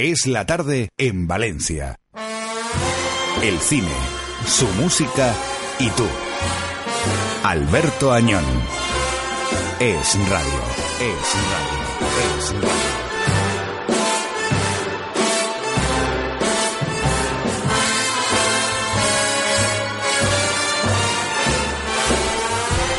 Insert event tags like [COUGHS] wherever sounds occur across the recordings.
Es la tarde en Valencia. El cine, su música y tú. Alberto Añón. Es radio. Es radio. Es radio.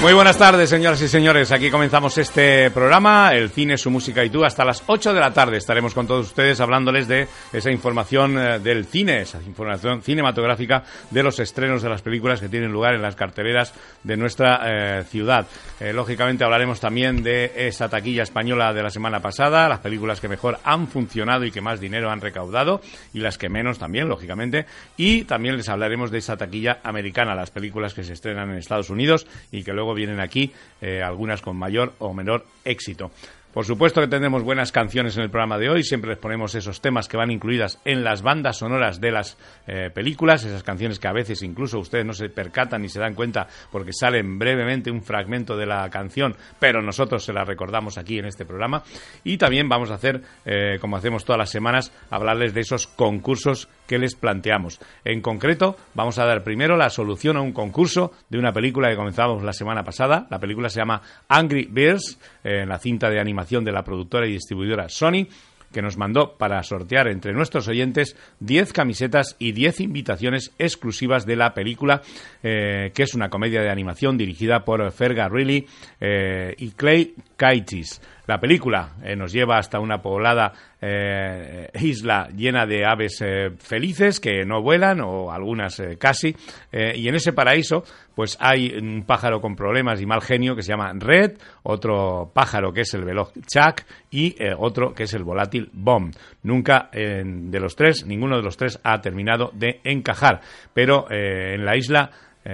Muy buenas tardes, señoras y señores. Aquí comenzamos este programa, El cine, su música y tú. Hasta las 8 de la tarde estaremos con todos ustedes hablándoles de esa información eh, del cine, esa información cinematográfica de los estrenos de las películas que tienen lugar en las carteleras de nuestra eh, ciudad. Eh, lógicamente hablaremos también de esa taquilla española de la semana pasada, las películas que mejor han funcionado y que más dinero han recaudado y las que menos también, lógicamente. Y también les hablaremos de esa taquilla americana, las películas que se estrenan en Estados Unidos y que luego vienen aquí, eh, algunas con mayor o menor éxito. Por supuesto que tendremos buenas canciones en el programa de hoy, siempre les ponemos esos temas que van incluidas en las bandas sonoras de las eh, películas, esas canciones que a veces incluso ustedes no se percatan ni se dan cuenta porque salen brevemente un fragmento de la canción, pero nosotros se la recordamos aquí en este programa. Y también vamos a hacer, eh, como hacemos todas las semanas, hablarles de esos concursos que les planteamos. En concreto, vamos a dar primero la solución a un concurso de una película que comenzamos la semana pasada. La película se llama Angry Birds, eh, la cinta de animación de la productora y distribuidora Sony que nos mandó para sortear entre nuestros oyentes 10 camisetas y 10 invitaciones exclusivas de la película, eh, que es una comedia de animación dirigida por Ferga Reilly eh, y Clay Kaitis. La película eh, nos lleva hasta una poblada eh, isla llena de aves eh, felices que no vuelan o algunas casi y en ese paraíso pues hay un pájaro con problemas y mal genio que se llama Red, otro pájaro que es el veloz Chuck y otro que es el volátil Bomb. Nunca de los tres, ninguno de los tres ha terminado de encajar, pero en la isla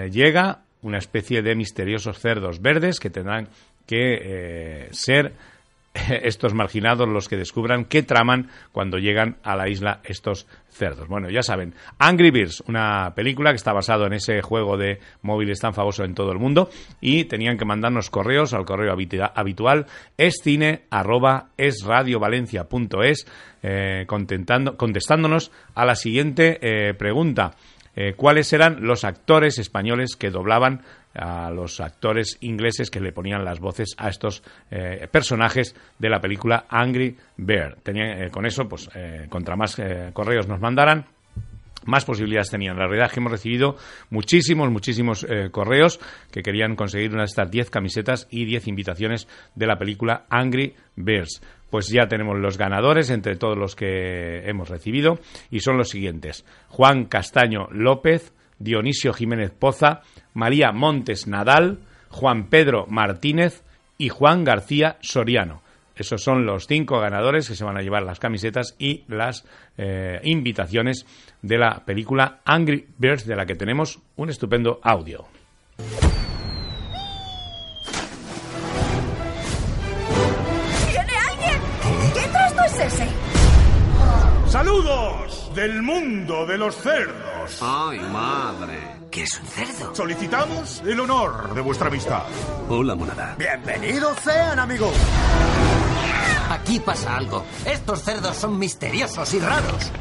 llega una especie de misteriosos cerdos verdes que tendrán que ser [LAUGHS] estos marginados los que descubran qué traman cuando llegan a la isla estos cerdos. Bueno, ya saben, Angry Birds, una película que está basado en ese juego de móviles tan famoso en todo el mundo y tenían que mandarnos correos al correo habitual escine@esradiovalencia.es eh, contestándonos a la siguiente eh, pregunta. Eh, ¿Cuáles eran los actores españoles que doblaban a los actores ingleses que le ponían las voces a estos eh, personajes de la película Angry Bear. Eh, con eso, pues, contra más correos nos mandaran, más posibilidades tenían. La realidad es que hemos recibido muchísimos, muchísimos correos que querían conseguir una de estas 10 camisetas y 10 invitaciones de la película Angry Bears. Pues ya tenemos los ganadores entre todos los que hemos recibido y son los siguientes. Juan Castaño López, Dionisio Jiménez Poza, María Montes Nadal, Juan Pedro Martínez y Juan García Soriano. Esos son los cinco ganadores que se van a llevar las camisetas y las eh, invitaciones de la película Angry Birds, de la que tenemos un estupendo audio. Del mundo de los cerdos! ¡Ay, madre! ¿Qué es un cerdo? Solicitamos el honor de vuestra amistad. Hola, monada. Bienvenidos sean, amigos. Aquí pasa algo. Estos cerdos son misteriosos y raros.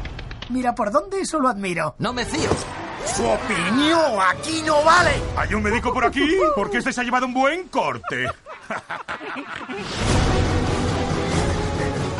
Mira, ¿por dónde eso lo admiro? No me fío. Su opinión aquí no vale. ¿Hay un médico por aquí? Porque este se ha llevado un buen corte.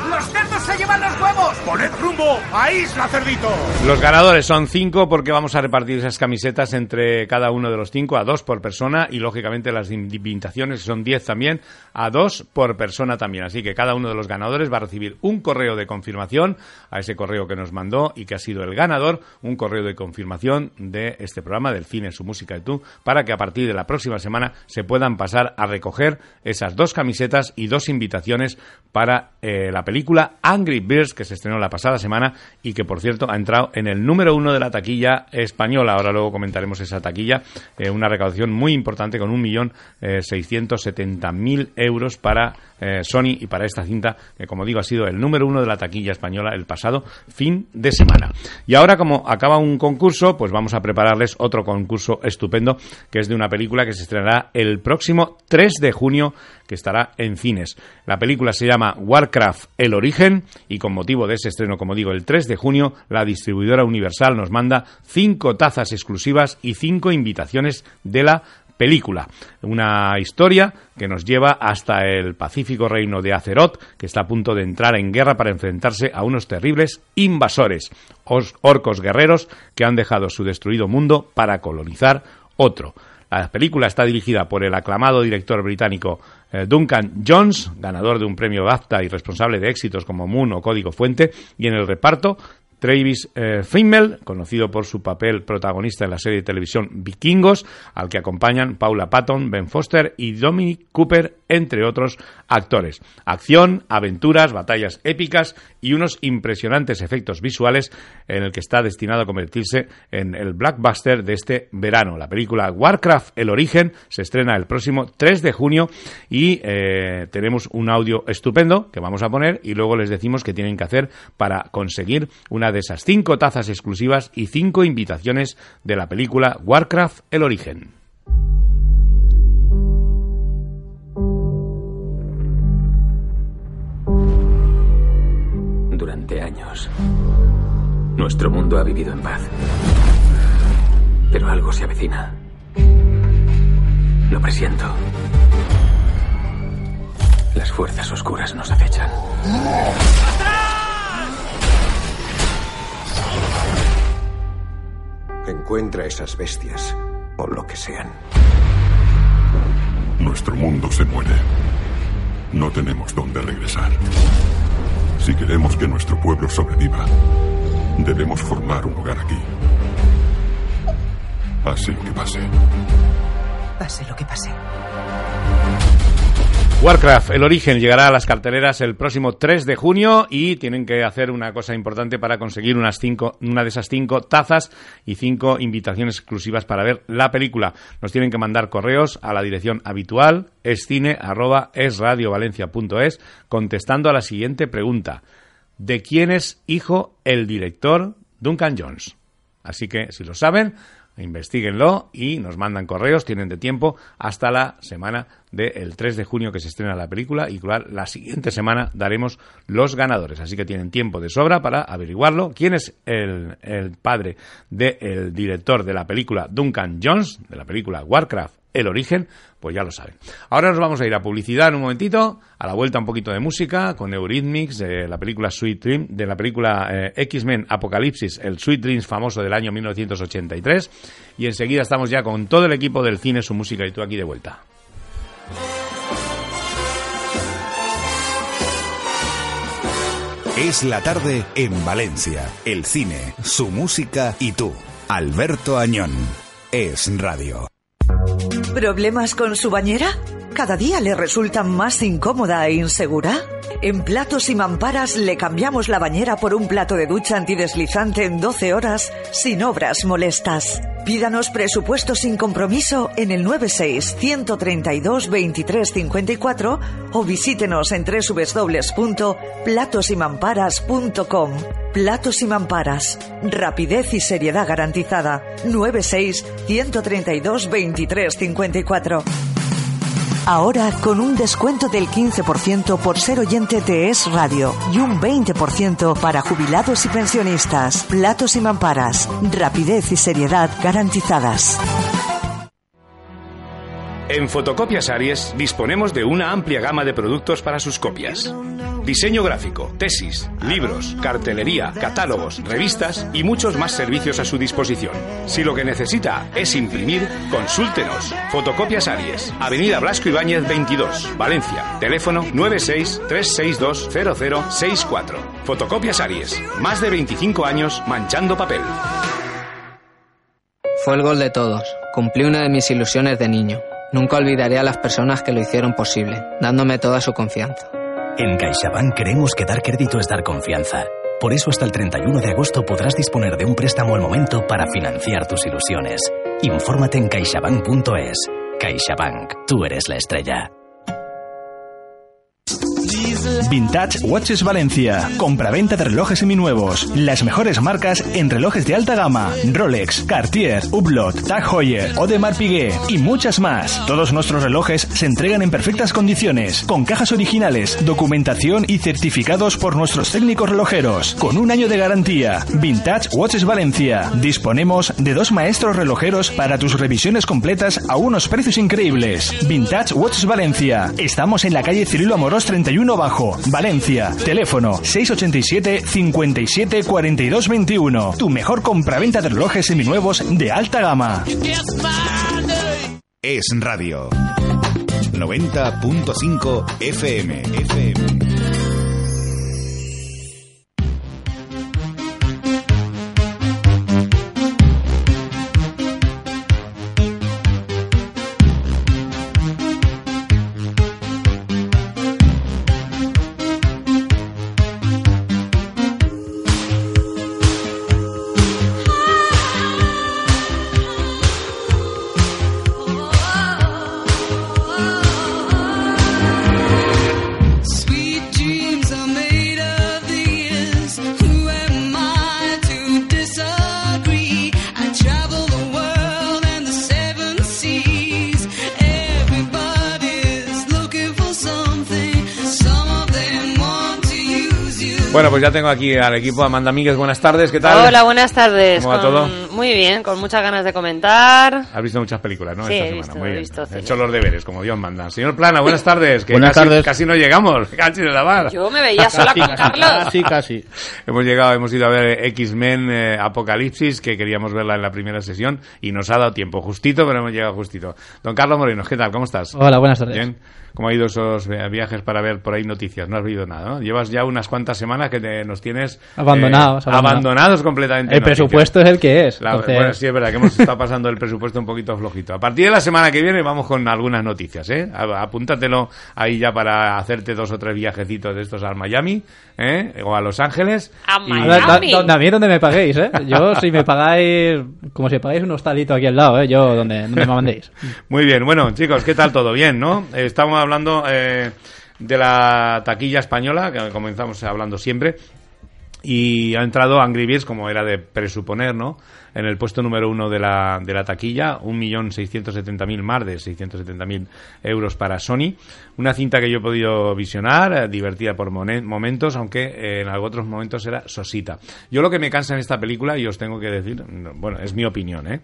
¡Los cerdos se llevan los huevos! ¡Poned rumbo a Isla Cerdito! Los ganadores son cinco porque vamos a repartir esas camisetas entre cada uno de los cinco, a dos por persona, y lógicamente las invitaciones, que son diez también, a dos por persona también. Así que cada uno de los ganadores va a recibir un correo de confirmación a ese correo que nos mandó y que ha sido el ganador, un correo de confirmación de este programa, del cine, su música y tú, para que a partir de la próxima semana se puedan pasar a recoger esas dos camisetas y dos invitaciones para eh, la película Angry Birds, que se estrenó la pasada semana y que, por cierto, ha entrado en el número uno de la taquilla española. Ahora luego comentaremos esa taquilla. Eh, una recaudación muy importante con 1.670.000 eh, euros para eh, Sony y para esta cinta, que como digo ha sido el número uno de la taquilla española el pasado fin de semana. Y ahora, como acaba un concurso, pues vamos a prepararles otro concurso estupendo, que es de una película que se estrenará el próximo 3 de junio, que estará en cines. La película se llama Warcraft El Origen y con motivo de ese estreno, como digo, el 3 de junio, la distribuidora Universal nos manda cinco tazas exclusivas y cinco invitaciones de la película. Una historia que nos lleva hasta el pacífico reino de Azeroth, que está a punto de entrar en guerra para enfrentarse a unos terribles invasores, orcos guerreros que han dejado su destruido mundo para colonizar otro. La película está dirigida por el aclamado director británico eh, Duncan Jones, ganador de un premio BAFTA y responsable de éxitos como Moon o Código Fuente, y en el reparto Travis eh, Fimmel, conocido por su papel protagonista en la serie de televisión Vikingos, al que acompañan Paula Patton, Ben Foster y Dominic Cooper, entre otros actores. Acción, aventuras, batallas épicas y unos impresionantes efectos visuales en el que está destinado a convertirse en el blockbuster de este verano. La película Warcraft, El origen, se estrena el próximo 3 de junio y eh, tenemos un audio estupendo que vamos a poner y luego les decimos qué tienen que hacer para conseguir una de esas cinco tazas exclusivas y cinco invitaciones de la película Warcraft El origen. Durante años, nuestro mundo ha vivido en paz. Pero algo se avecina. Lo presiento. Las fuerzas oscuras nos acechan. Encuentra esas bestias, o lo que sean. Nuestro mundo se muere. No tenemos dónde regresar. Si queremos que nuestro pueblo sobreviva, debemos formar un hogar aquí. Pase lo que pase. Pase lo que pase. Warcraft, el origen, llegará a las carteleras el próximo 3 de junio y tienen que hacer una cosa importante para conseguir unas cinco, una de esas cinco tazas y cinco invitaciones exclusivas para ver la película. Nos tienen que mandar correos a la dirección habitual escine@esradiovalencia.es contestando a la siguiente pregunta: ¿De quién es hijo el director Duncan Jones? Así que si lo saben, investiguenlo y nos mandan correos, tienen de tiempo hasta la semana del 3 de junio que se estrena la película y la siguiente semana daremos los ganadores. Así que tienen tiempo de sobra para averiguarlo. ¿Quién es el, padre del director de la película Duncan Jones, de la película Warcraft el origen, pues ya lo saben. Ahora nos vamos a ir a publicidad en un momentito, a la vuelta un poquito de música con Eurythmics de la película Sweet Dream, de la película eh, X-Men Apocalipsis, el Sweet Dreams famoso del año 1983 y enseguida estamos ya con todo el equipo del cine, su música y tú aquí de vuelta. Es la tarde en Valencia. El cine, su música y tú. Alberto Añón. Es radio. ¿Problemas con su bañera? ¿Cada día le resulta más incómoda e insegura? En Platos y Mamparas le cambiamos la bañera por un plato de ducha antideslizante en 12 horas sin obras molestas. Pídanos presupuesto sin compromiso en el 96 132 23 54 o visítenos en www.platosymamparas.com. Platos y Mamparas. Rapidez y seriedad garantizada. 96 132 23 54. Ahora con un descuento del 15% por ser oyente de Es Radio y un 20% para jubilados y pensionistas. Platos y mamparas. Rapidez y seriedad garantizadas. En Fotocopias Aries disponemos de una amplia gama de productos para sus copias. Diseño gráfico, tesis, libros, cartelería, catálogos, revistas y muchos más servicios a su disposición. Si lo que necesita es imprimir, consúltenos. Fotocopias Aries, Avenida Blasco Ibáñez 22, Valencia. Teléfono 963620064. Fotocopias Aries, más de 25 años manchando papel. Fue el gol de todos. Cumplí una de mis ilusiones de niño. Nunca olvidaré a las personas que lo hicieron posible, dándome toda su confianza. En CaixaBank creemos que dar crédito es dar confianza. Por eso hasta el 31 de agosto podrás disponer de un préstamo al momento para financiar tus ilusiones. Infórmate en caixabank.es. CaixaBank, tú eres la estrella. Vintage Watches Valencia. Compraventa de relojes seminuevos. Las mejores marcas en relojes de alta gama. Rolex, Cartier, Hublot, Tag Heuer, Audemars Piguet y muchas más. Todos nuestros relojes se entregan en perfectas condiciones, con cajas originales, documentación y certificados por nuestros técnicos relojeros, con un año de garantía. Vintage Watches Valencia. Disponemos de dos maestros relojeros para tus revisiones completas a unos precios increíbles. Vintage Watches Valencia. Estamos en la calle Cirilo Amorós 31 Bajo, Valencia. Teléfono 687 57 42 21. Tu mejor compraventa de relojes seminuevos de alta gama. Es Radio 90.5 FM. FM. Ya tengo aquí al equipo. Amanda Míguez, buenas tardes, ¿qué tal? Hola, buenas tardes. ¿Cómo va Con- todo? Muy bien, con muchas ganas de comentar. Has visto muchas películas, ¿no? Sí, Esta he semana. visto, Muy he bien. visto He cine. hecho los deberes, como Dios manda. Señor Plana, buenas tardes. Que Buenas casi, tardes. Casi no llegamos. [LAUGHS] Casi de la bar. Yo me veía sola con Carlos. Casi, casi. Hemos llegado, hemos ido a ver X-Men eh, Apocalipsis, que queríamos verla en la primera sesión y nos ha dado tiempo justito, pero hemos llegado justito. Don Carlos Morenos, ¿qué tal? ¿Cómo estás? Hola, buenas tardes. Bien. ¿Cómo ha ido esos viajes para ver por ahí noticias? No has visto nada, ¿no? Llevas ya unas cuantas semanas que te- nos tienes... Abandonados, eh, abandonados. abandonados completamente. El noticias. presupuesto es el que es. La- entonces- Bueno, sí, es verdad que hemos estado pasando el presupuesto un poquito flojito. A partir de la semana que viene vamos con algunas noticias, ¿eh? Apúntatelo ahí ya para hacerte dos o tres viajecitos de estos al Miami, ¿eh? O a Los Ángeles. Y- A ver, da- donde- a mí donde me paguéis, ¿eh? Yo, si me pagáis, como si pagáis un hostalito aquí al lado, ¿eh? Yo, donde, donde me mandéis. Muy bien, bueno, chicos, ¿qué tal todo? Bien, ¿no? Estamos hablando eh, de la taquilla española, que comenzamos hablando siempre. Y ha entrado Angry Birds, como era de presuponer, ¿no? En el puesto número uno de la, de la taquilla, 1.670.000 más de 670.000 euros para Sony. Una cinta que yo he podido visionar, eh, divertida por momentos, aunque eh, en otros momentos era sosita. Yo lo que me cansa en esta película, y os tengo que decir, no, bueno, es mi opinión, ¿eh?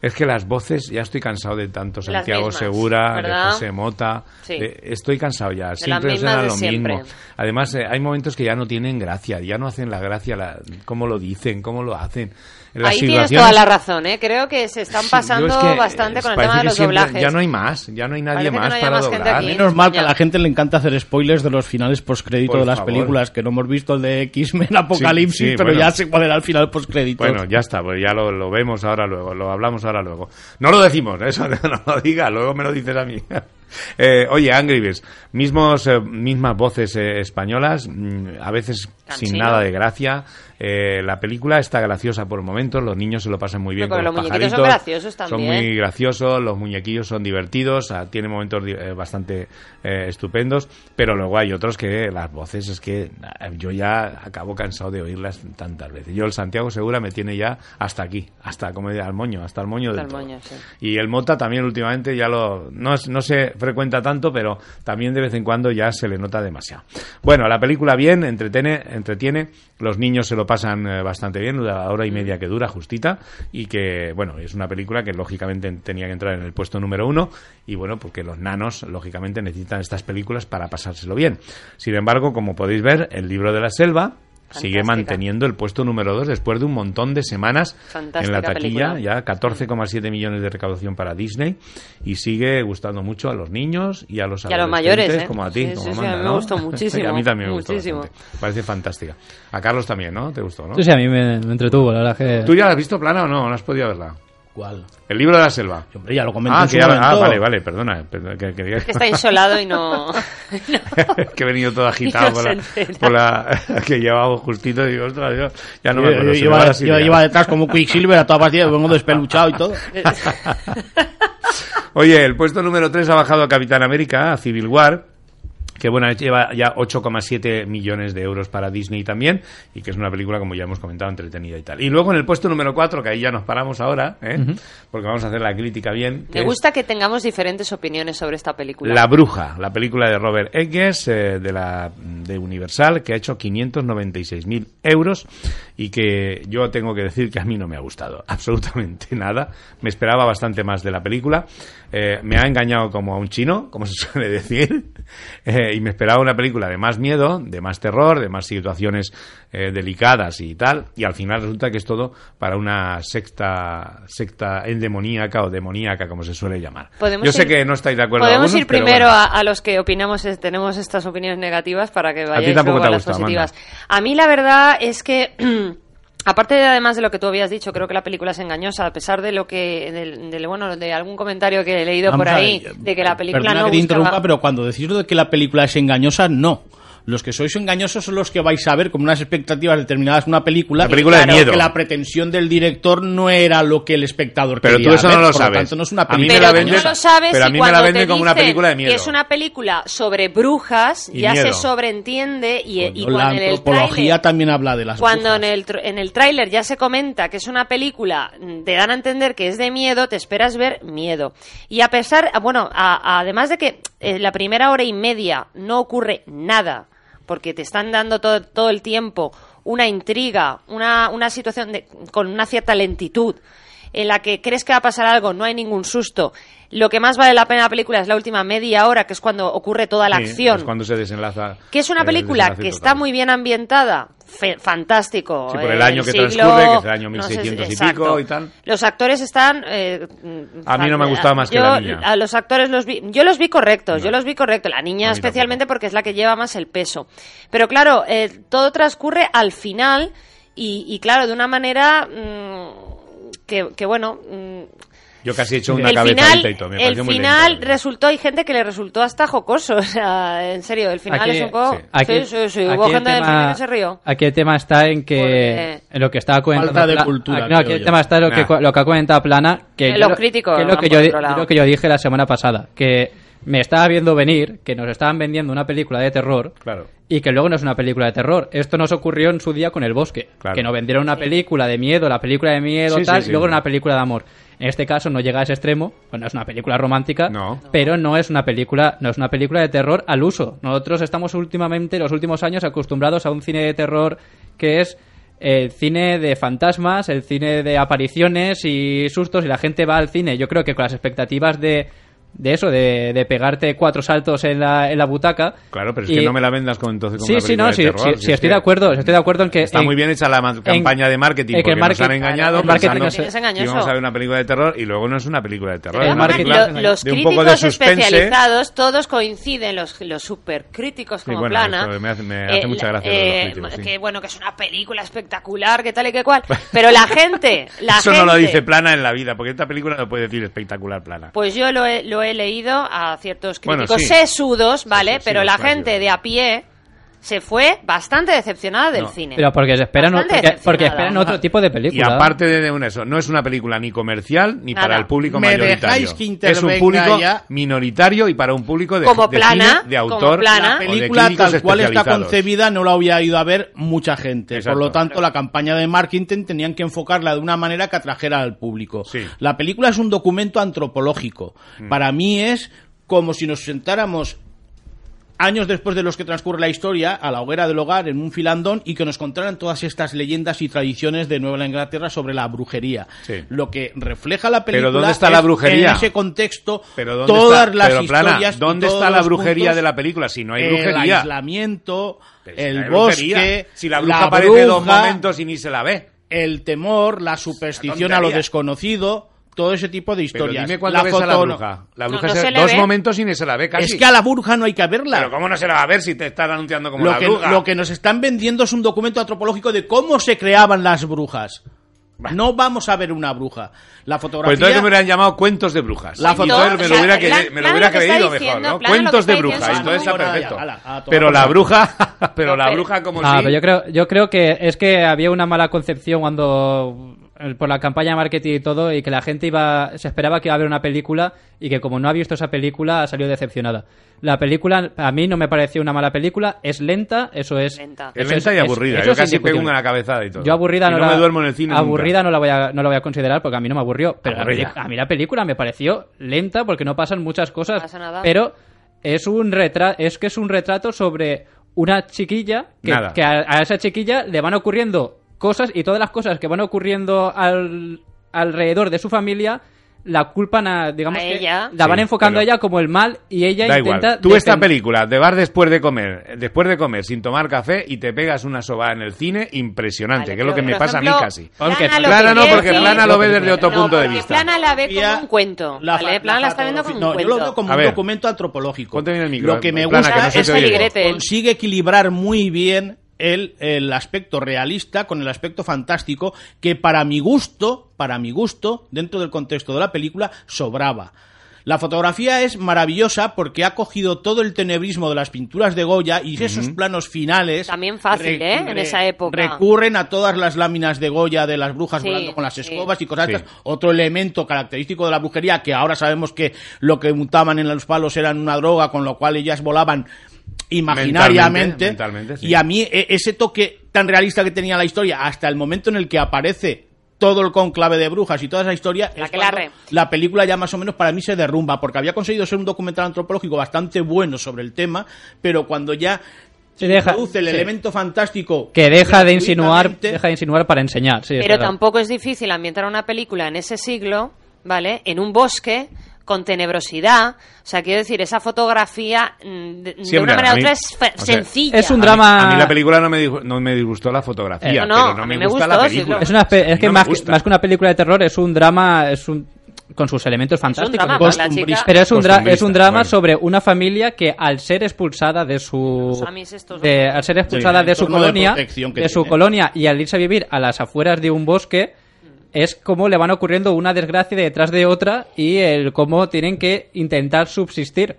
Es que las voces, ya estoy cansado de tanto Santiago mismas, Segura, de. José Mota. Sí. de- estoy cansado ya. Siempre de lo siempre. mismo. Además, eh, hay momentos que ya no tienen gracia, ya no hacen la gracia, la, cómo lo dicen, cómo lo hacen. Ahí tienes toda la razón, ¿eh? Creo que se están pasando es que, bastante eh, con el tema de los siempre- doblajes. Ya no hay más, ya no hay nadie más no para más doblar. aquí. Menos mal que a la gente le encanta hacer spoilers de los finales postcrédito Por de las favor. películas, que no hemos visto el de X-Men Apocalipsis, Sí, sí, pero bueno. ya sé cuál era el final postcrédito. Bueno, ya está, pues ya lo, lo vemos ahora luego, lo hablamos ahora luego. No lo decimos, eso [LAUGHS] no lo diga, luego me lo dices a mí. [LAUGHS] Eh, oye, Angry Birds, mismos, eh, mismas voces eh, españolas, mm, a veces sin nada de gracia. Eh, la película está graciosa por momentos, los niños se lo pasan muy bien Pero con los los muñequitos son graciosos Son también. muy graciosos, los muñequillos son divertidos, ah, tiene momentos eh, bastante eh, estupendos, pero luego hay otros que las voces es que ah, yo ya acabo cansado de oírlas tantas veces. Yo el Santiago Segura me tiene ya hasta aquí, hasta como al moño, hasta el moño Hasta del el todo. moño, sí. Y el Mota también últimamente ya lo no, no se frecuenta tanto, pero también de vez en cuando ya se le nota demasiado. Bueno, la película bien, entretiene, entretiene, los niños se lo pasan eh, bastante bien, la hora y media que dura, justita, y que, bueno, es una película que lógicamente tenía que entrar en el puesto número uno, y bueno, porque los nanos, lógicamente, necesitan estas películas para pasárselo bien. Sin embargo, como podéis ver, el libro de la selva sigue manteniendo el puesto número 2 después de un montón de semanas Fantástica en la taquilla, película. ya 14,7 millones de recaudación para Disney y sigue gustando mucho a los niños y a los Y a los mayores, ¿eh? como a ti, Sí, como sí, sí, Amanda, a mí me ¿no? gustó [LAUGHS] muchísimo, a mí también me gustó muchísimo. bastante. Parece fantástica. A Carlos también, ¿no? ¿Te gustó, no? Sí, sí, a mí me, me entretuvo, la verdad que... ¿Tú ya la has visto plana o no? ¿No has podido verla? ¿Cuál? El libro de la selva. Hombre, ya lo comenté Ah, en su que ya- ah, vale, vale, perdona. perdona, que, que- Que está insolado y no... [LAUGHS] que he venido todo agitado [LAUGHS] por, la, por la [LAUGHS] que llevaba justito y digo, ostras, yo ya no Yo- me acuerdo. yo se me iba, va las yo detrás como Quicksilver a toda partida, vengo despeluchado y todo. Oye, el puesto número 3 ha bajado a Capitán América, a Civil War. Que bueno, lleva ya 8,7 millones de euros para Disney también, y que es una película, como ya hemos comentado, entretenida y tal. Y luego en el puesto número 4, que ahí ya nos paramos ahora, ¿eh? Porque vamos a hacer la crítica bien. Me gusta que tengamos diferentes opiniones sobre esta película. La Bruja, la película de Robert Eggers, eh, de, la, de Universal, que ha hecho 596.000 euros y que yo tengo que decir que a mí no me ha gustado [LAUGHS] absolutamente nada. Me esperaba bastante más de la película. Eh, me ha engañado como a un chino, como se suele decir, [LAUGHS] Eh, y me esperaba una película de más miedo, de más terror, de más situaciones eh, delicadas y tal, y al final resulta que es todo para una secta, secta endemoníaca o demoníaca, como se suele llamar. Podemos Yo sé que no estáis de acuerdo Podemos algunos, ir primero bueno. a, a los que opinamos, es- tenemos estas opiniones negativas para que vayáis tampoco luego a las positivas. A mí la verdad es que [CLEARS THROAT] Aparte de, además de lo que tú habías dicho, creo que la película es engañosa, a pesar de lo que, del, del- bueno, de algún comentario que he leído Vamos por ahí, ver, de que la película no que te buscaba- interrumpa, pero cuando decís lo de que la película es engañosa, no. Los que sois engañosos son los que vais a ver con unas expectativas determinadas una película. Una película de miedo. Que la pretensión del director no era lo que el espectador Pero quería tú eso no lo sabes. tanto, no es una A mí me película. la Pero no lo sabes pero a mí me la venden como una película de miedo. Que es una película sobre brujas, Y ya miedo. se sobreentiende y, y la cuando en el tráiler- también habla de las Cuando en el, en el tráiler ya se comenta que es una película, te dan a entender que es de miedo, te esperas ver miedo. Y a pesar, bueno, a- a- además de que en la primera hora y media no ocurre nada, porque te están dando todo, todo el tiempo una intriga, una, una situación de- con una cierta lentitud, en la que crees que va a pasar algo, no hay ningún susto. Lo que más vale la pena de la película es la última media hora, que es cuando ocurre toda la Sí, acción. es cuando se desenlaza. Que es una película que está muy bien ambientada, fantástico. Sí, por el año que siglo- transcurre, que es el año no sé, 1600 y exacto. pico y tal. Los actores están... eh, A mí no me ha gustado más que la niña. A los actores los vi... Yo los vi correctos, yo los vi correctos. La niña especialmente porque es la que lleva más el peso. Pero claro, eh, todo transcurre al final y, y claro, de una manera mm, que, que bueno... mm, Yo casi he hecho una el cabezadita final, y todo. Me el muy final lento. resultó, hay gente que le resultó hasta jocoso, [LAUGHS] o sea, en serio, el final Aquí- es un poco... sí. Aquí- sí, sí, sí, aquí hubo el gente del tema- cine que se rió. Aquí el tema está en que Porque- en lo que estaba comentando Falta de cultura, aquí- no, aquí el yo. tema está en lo que, Nah. co- lo que ha comentado Plana que, Que yo los lo- críticos que es lo que yo lo que yo dije la semana pasada que me estaba viendo venir que nos estaban vendiendo una película de terror Claro. y que luego no es una película de terror. Esto nos ocurrió en su día con El Bosque, Claro. que nos vendieron una película de miedo, la película de miedo Sí, tal, sí, y luego una película de amor. En este caso no llega a ese extremo, bueno, es una película romántica, No. pero no es una película, no es una película de terror al uso. Nosotros estamos últimamente, los últimos años, acostumbrados a un cine de terror que es el cine de fantasmas, el cine de apariciones y sustos, y la gente va al cine, yo creo que con las expectativas de, de eso, de, de pegarte cuatro saltos en la, en la butaca. Claro, pero es Y- que no me la vendas como entonces como Sí, una sí, no, de sí, terror, sí, si sí, es estoy de acuerdo, estoy de acuerdo en que... Está en- muy bien hecha la campaña de marketing en que porque el nos han engañado el marketing pensando es- Es engañoso. que íbamos a ver una película de terror y luego no es una película de terror. El es una película Lo- los de un poco de suspense. especializados, todos coinciden, los, los super críticos como Sí, bueno, Plana. me hace- me hace mucha gracia lo de los críticos, sí. Que bueno, que es una película espectacular, que tal y que cual. [LAUGHS] Pero la gente, la Eso gente... no lo dice Plana en la vida, porque esta película no puede decir espectacular Plana. Pues yo lo he, lo he leído a ciertos Bueno, críticos sí. sesudos, ¿vale? Sí, sí, Pero la gente de a pie se fue bastante decepcionada del No. cine. Pero porque se esperan, Bastante porque, porque decepcionada. esperan otro tipo de Y película. aparte de, de un eso, no es una película ni comercial ni Nada. para el público ¿Me mayoritario. dejáis que es un público ya? minoritario y para un público de, Como de Plana, cine, de como autor Plana. La o de película tal cual está concebida no la había ido a ver mucha gente. Exacto. Por lo tanto, la campaña de marketing tenían que enfocarla de una manera que atrajera al público. Sí. La película es un documento antropológico. Mm. Para mí es como si nos sentáramos años después de los que transcurre la historia a la hoguera del hogar en un filandón y que nos contaran todas estas leyendas y tradiciones de Nueva Inglaterra sobre la brujería. Sí. Lo que refleja la película Pero ¿dónde está es, la brujería? en ese contexto Pero ¿dónde todas está? las Pero, historias ¿dónde está la brujería de la película si no hay el brujería? aislamiento, Pero si no el brujería. bosque, Si la bruja la aparece dos bruja, momentos y ni se la ve. el temor, la superstición a lo desconocido, todo ese tipo de Pero historias. dime cuándo ves a la bruja. La bruja no se- se le dos ve. momentos y ni se la ve casi. Es que a la bruja no hay que verla. Pero ¿cómo no se la va a ver si te están anunciando como lo, la que, bruja? lo que nos están vendiendo es un documento antropológico de cómo se creaban las brujas. No vamos a ver una bruja. La Pues fotografía... entonces me hubieran llamado cuentos de brujas. La foto- entonces me o lo sea, hubiera, Plan- que- me lo Plan hubiera lo que está creído diciendo, mejor, ¿no? Cuentos de brujas, diciendo entonces está perfecto. ya, ala, a tomar Pero la bruja, pero No, la bruja como Ah, si... pero yo creo, yo creo que es que había una mala concepción cuando por la campaña de marketing y todo, y que la gente iba, se esperaba que iba a ver una película y que como no ha visto esa película ha salido decepcionada. La película a mí no me pareció una mala película, es lenta, eso es... Lenta. Es eso lenta y aburrida. eso Yo es casi pego una cabezada y todo. Yo aburrida no, no la, me duermo en el cine nunca. Aburrida no la voy a no la voy a considerar porque a mí no me aburrió, pero Aburrida. a mí la película me pareció lenta porque no pasan muchas cosas, pasa nada. pero es un retra es que es un retrato sobre una chiquilla que, Nada. que a, a esa chiquilla le van ocurriendo cosas y todas las cosas que van ocurriendo al- alrededor de su familia la culpan a digamos A que ella. la van Sí, enfocando pero- a ella como el mal y ella Da intenta igual. Tú esta película de bar después de comer, después de comer sin tomar café y te pegas una sobada en el cine impresionante, Vale, que es lo que me pasa a mí ejemplo, casi. Aunque- Plana lo Plana que no, porque Plana lo ve desde otro No, punto de porque vista. Plana la ve como un cuento. La, ¿vale? Plana la la está viendo como un no, yo lo cuento. veo como A un ver. documento antropológico. Ponte bien el micro, Lo que me Plana, gusta que no es te que consigue equilibrar muy bien el, el aspecto realista con el aspecto fantástico que para mi gusto, para mi gusto, dentro del contexto de la película, sobraba. La fotografía es maravillosa porque ha cogido todo el tenebrismo de las pinturas de Goya y esos planos finales. También fácil, ¿eh? En esa época. Recurren a todas las láminas de Goya de las brujas Sí, volando con las sí. escobas y cosas Sí. estas. Otro elemento característico de la brujería que ahora sabemos que lo que mutaban en los palos eran una droga, con lo cual ellas volaban imaginariamente. Mentalmente, mentalmente, sí. Y a mí e- ese toque tan realista que tenía la historia hasta el momento en el que aparece todo el conclave de brujas y toda esa historia La es que la película ya más o menos para mí se derrumba porque había conseguido ser un documental antropológico bastante bueno sobre el tema pero cuando ya Sí, deja- introduce el sí. elemento fantástico que deja de insinuar deja de insinuar para enseñar sí, Pero tampoco es difícil ambientar una película en ese siglo, ¿vale? En un bosque, con tenebrosidad. O sea, quiero decir, esa fotografía mm, de, una manera a u otra es fe- o sea, sencilla. es un A mí- drama- A mí, la película no me, disgu- no me disgustó la fotografía, Eh, no, pero a no mí me me gusta gustó, la película. Es, una es que No más, que gusta. más que una película de terror es un drama, es un con sus elementos fantásticos. drama, la chica- pero es un, dra- es un drama bueno. sobre una familia que al ser expulsada de su Los amis estos, de- al ser expulsada de su de colonia de su tiene. colonia y al irse a vivir a las afueras de un bosque es como le van ocurriendo una desgracia detrás de otra y el cómo tienen que intentar subsistir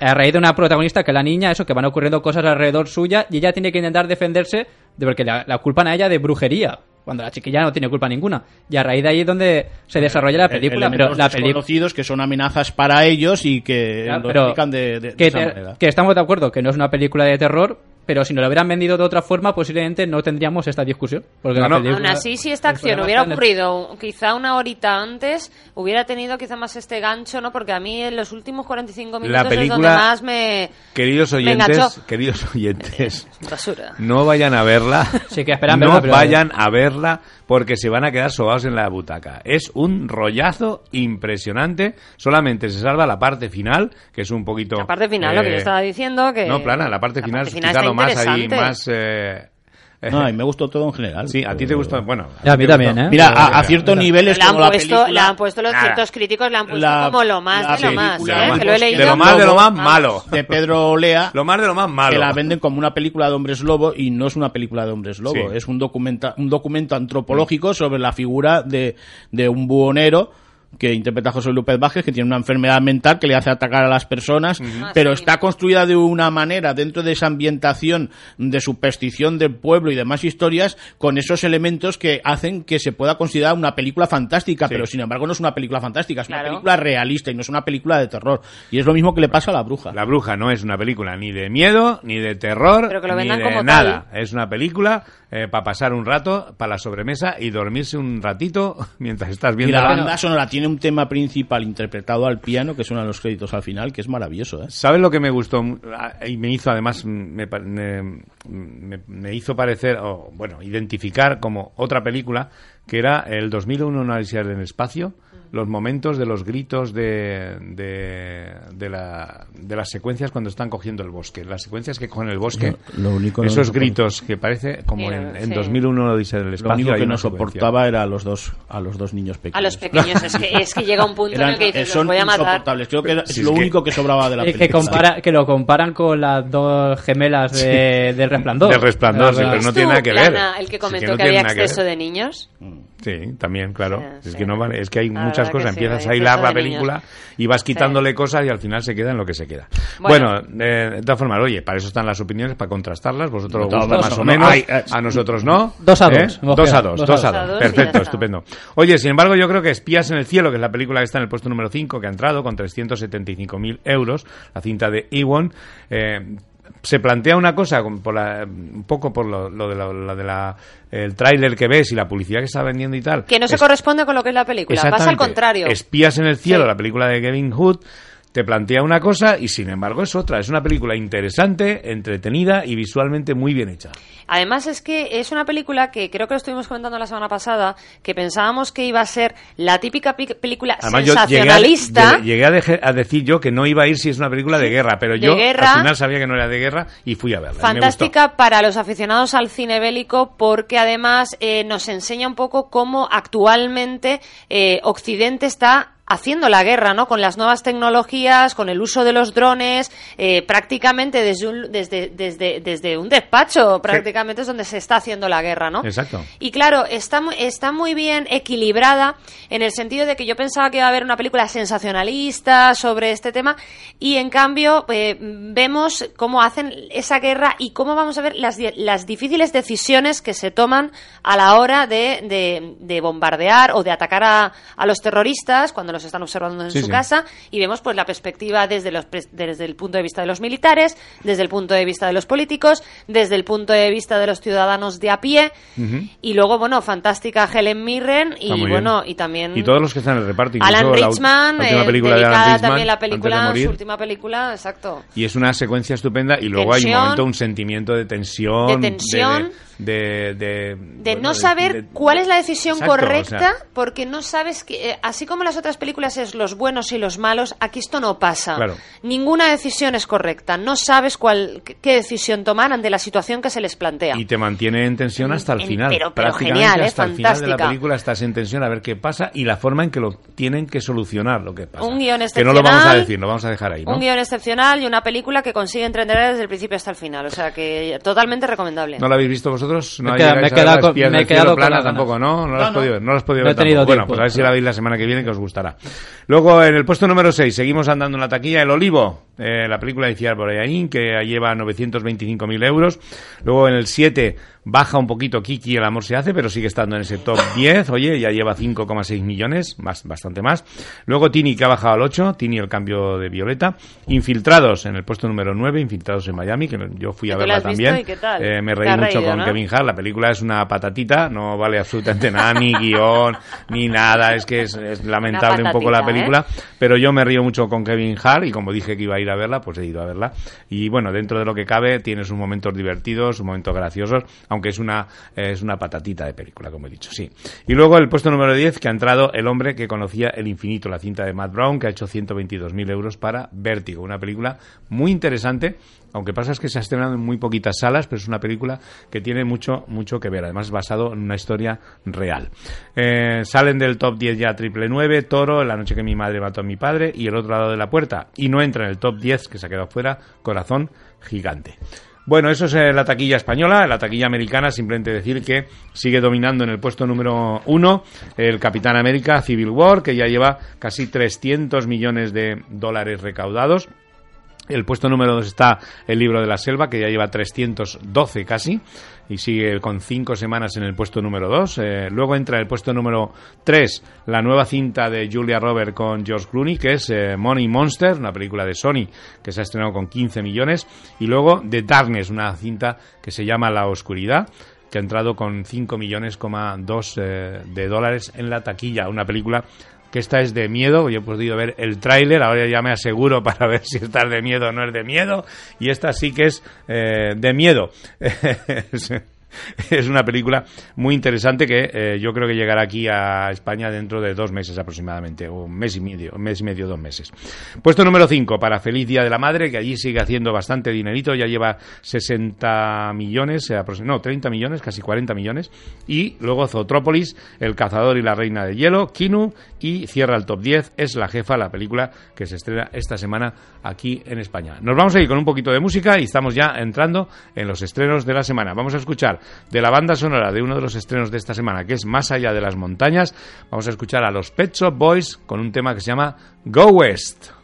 a raíz de una protagonista que la niña, eso, que van ocurriendo cosas alrededor suya y ella tiene que intentar defenderse de porque la, la culpan a ella de brujería, cuando la chiquilla no tiene culpa ninguna. Y a raíz de ahí es donde se desarrolla la eh, película, pero la película... que son amenazas para ellos y que Claro, lo explican de, de- de que, esa te- manera. que estamos de acuerdo que no es una película de terror, pero si nos lo hubieran vendido de otra forma, posiblemente no tendríamos esta discusión. Porque No, la no. película- Aún así, si esta acción hubiera el- ocurrido quizá una horita antes, hubiera tenido quizá más este gancho, ¿no? Porque a mí en los últimos 45 minutos es donde película- más me... Queridos me oyentes, queridos [LAUGHS] oyentes, Basura. no vayan a verla. Sí, que esperan no verla, pero- vayan a verla porque se van a quedar sobados en la butaca. Es un rollazo impresionante. Solamente se salva la parte final, que es un poquito. La parte final, lo que eh, yo estaba diciendo, que... No, plana, la parte la final parte es final quizá lo más ahí, más. eh, eh, No, y me gustó todo en general. Sí, a ti te gusta. Bueno, a mí también, gustó. ¿eh? Mira, a, a ciertos niveles Le han, como la puesto, película... le han puesto los Nada. ciertos críticos, le han puesto La- como lo más la de lo más, ¿eh? de Que lo he leído. de lo más de lo más malo. de Pedro Olea [LAUGHS] Lo más de lo más malo. que la venden como una película de hombres lobo y no es una película de hombres lobo, Sí. es un, documenta, un documento antropológico sobre la figura de, de un buhonero que interpreta a José López Vázquez, que tiene una enfermedad mental que le hace atacar a las personas, pero está construida de una manera dentro de esa ambientación de superstición del pueblo y demás historias, con esos elementos que hacen que se pueda considerar una película fantástica, pero sin embargo no es una película fantástica, es una película realista y no es una película de terror. Y es lo mismo que le pasa a la bruja. La bruja no es una película ni de miedo, ni de terror, Pero que lo ni de como nada. Es una película para pasar un rato, para la sobremesa y dormirse un ratito [LAUGHS] mientras estás Y viendo la la banda sonora tiene un tema principal interpretado al piano que suenan los créditos al final, que es maravilloso, ¿eh? ¿Sabes lo que me gustó Ah, y me hizo además me, me- me- hizo parecer o bueno identificar como otra película que era el 2001 una en el espacio los momentos de los gritos de, de, de la, de las secuencias cuando están cogiendo el bosque las secuencias que cogen el bosque Lo- lo único no esos soporto. gritos que parece como Sí, en, en sí. 2001 una odisea en el espacio Lo único que no soportaba era a los dos a los dos niños pequeños. A los pequeños, es que, es que llega un punto en Eran- el que dices, son los voy a matar. insoportables. Creo que era- Sí, es es lo que- único que sobraba de la [LAUGHS] Eh, que, película. compara, que lo comparan con las dos gemelas de, del resplandor. del resplandor sí, pero no ¿Es tiene nada que ver Plana, el Sí, que comentó no que, había exceso de niños? Sí, también, claro. Sí, es sí. que no vale, es que hay La muchas cosas. sí, Empiezas a hilar la niños. película y vas quitándole cosas y al final se queda en lo que se queda. Bueno. Bueno, eh, de todas formas, oye, para eso están las opiniones, para contrastarlas. Vosotros No, os gusta más o no, menos, hay, eh, a nosotros no. Dos a ¿Eh? dos. Dos a dos, Dos dos a dos. Perfecto, estupendo. Oye, sin embargo, yo creo que Espías en el cielo, que es la película que está en el puesto número 5, que ha entrado con 375.000 euros, la cinta de Ewon, eh, se plantea una cosa con- por la- un poco por lo, lo de, la, lo de la- el tráiler que ves y la publicidad que está vendiendo y tal. Que no se Es- corresponde con lo que es la película. Pasa al contrario. Espías en el cielo, Sí. la película de Kevin Hood, te plantea una cosa y sin embargo es otra. Es una película interesante, entretenida y visualmente muy bien hecha. Además es que es una película que creo que lo estuvimos comentando la semana pasada, que pensábamos que iba a ser la típica pi- película Además, yo llegué a, sensacionalista. llegué- a a decir yo que no iba a ir si es una película de guerra, pero De yo guerra. al final sabía que no era de guerra y fui a verla. Fantástica para los aficionados al cine bélico porque además eh, nos enseña un poco cómo actualmente eh, Occidente está haciendo la guerra, ¿no? Con las nuevas tecnologías, con el uso de los drones, eh, prácticamente desde un, desde, desde, desde un despacho, prácticamente es donde se está haciendo la guerra, ¿no? Exacto. Y claro, está, está muy bien equilibrada en el sentido de que yo pensaba que iba a haber una película sensacionalista sobre este tema y en cambio eh, vemos cómo hacen esa guerra y cómo vamos a ver las, las difíciles decisiones que se toman a la hora de, de- de bombardear o de atacar a, a los terroristas cuando los están observando en Sí, su sí. casa y vemos pues la perspectiva desde, los, desde el punto de vista de los militares, desde el punto de vista de los políticos, desde el punto de vista de los ciudadanos de a pie y luego, bueno, fantástica Helen Mirren y bueno, bien. y también Y todos los que están en el reparto. Alan la ul- Richman, la última eh, película de Alan Richman, también la película, su última película, exacto. Y es una secuencia estupenda y luego hay un momento, un sentimiento de tensión. De tensión. De, de, de- De bueno, no saber cuál es la decisión Exacto, correcta, o sea- porque no sabes que, eh, así como las otras películas es los buenos y los malos, aquí esto no pasa. Claro. Ninguna decisión es correcta. No sabes cuál, qué, decisión tomar ante la situación que se les plantea. Y te mantiene en tensión hasta el En- final. pero- pero Prácticamente genial, ¿eh? hasta el final de la película estás en tensión a ver qué pasa y la forma en que lo tienen que solucionar lo que pasa. Un guion que no lo vamos a excepcional. decir, lo vamos a dejar ahí, ¿no? Un guion excepcional y una película que consigue entretener desde el principio hasta el final. O sea que totalmente recomendable. ¿No lo habéis visto vosotros? ¿No Me queda- me las con- me he quedado con plana las tampoco, ¿no? No, lo No, has no. podido ver, no lo has podido No ver he tenido tampoco. Bueno, pues a ver si la veis la semana que viene que os gustará. Luego, en el puesto número 6, seguimos andando en la taquilla El Olivo, eh, la película de Ciar Boreain, que lleva 925.000 euros. Luego, en el 7, baja un poquito Kiki, El amor se hace, pero sigue estando en ese top 10. Oye, ya lleva 5,6 millones, más, bastante más. Luego, Tini, que ha bajado al 8, Tini, el cambio de Violeta. Infiltrados, en el puesto número 9, Infiltrados en Miami, que yo fui a ¿Que tú verla visto también. y qué tal? Eh, me reí mucho reído, con ¿no? Kevin Hart. La película es una patatita, no vale absolutamente nada, ni guion, ni nada. Es que es, es lamentable un poco la ¿eh? película. Pero yo me río mucho con Kevin Hart y como dije que iba a ir a verla, pues he ido a verla. Y bueno, dentro de lo que cabe, tiene sus momentos divertidos, sus momentos graciosos, aunque es una, es una patatita de película, como he dicho, sí. Y luego el puesto número 10, que ha entrado El hombre que conocía el infinito, la cinta de Matt Brown, que ha hecho 122.000 euros para Vértigo, una película muy interesante. Aunque pasa es que se ha estrenado en muy poquitas salas, pero es una película que tiene mucho, mucho que ver. Además, basado en una historia real. Eh, salen del top 10 ya Triple 9, Toro, La noche que mi madre mató a mi padre y El otro lado de la puerta. Y no entra en el top 10, que se ha quedado fuera, Corazón Gigante. Bueno, eso es eh, la taquilla española. La taquilla americana, simplemente decir que sigue dominando en el puesto número uno el Capitán América Civil War, que ya lleva casi 300 millones de dólares recaudados. El puesto número 2 está El libro de la selva, que ya lleva 312 casi, y sigue con 5 semanas en el puesto número 2. luego entra el puesto número 3 la nueva cinta de Julia Roberts con George Clooney, que es eh, Money Monster, una película de Sony que se ha estrenado con 15 millones. Y luego The Darkness, una cinta que se llama La Oscuridad que ha entrado con 5 millones, dos, eh, de dólares en la taquilla. Una película que esta es de miedo, yo he podido ver el tráiler, ahora ya me aseguro [LAUGHS] para ver si esta es de miedo o no es de miedo, y esta sí que es eh, de miedo. [LAUGHS] [LAUGHS] es una película muy interesante que eh, yo creo que llegará aquí a España dentro de dos meses aproximadamente, o un mes y medio, un mes y medio, dos meses. Puesto número 5 para Feliz Día de la Madre, que allí sigue haciendo bastante dinerito, ya lleva 60 millones, eh, no, 30 millones, casi 40 millones, y luego Zootrópolis, El Cazador y la Reina de Hielo, Kinu, y cierra el top 10, es La Jefa, la película que se estrena esta semana aquí en España. Nos vamos a ir con un poquito de música y estamos ya entrando en los estrenos de la semana. Vamos a escuchar de la banda sonora de uno de los estrenos de esta semana, que es Más allá de las montañas. Vamos a escuchar a los Pet Shop Boys con un tema que se llama Go West.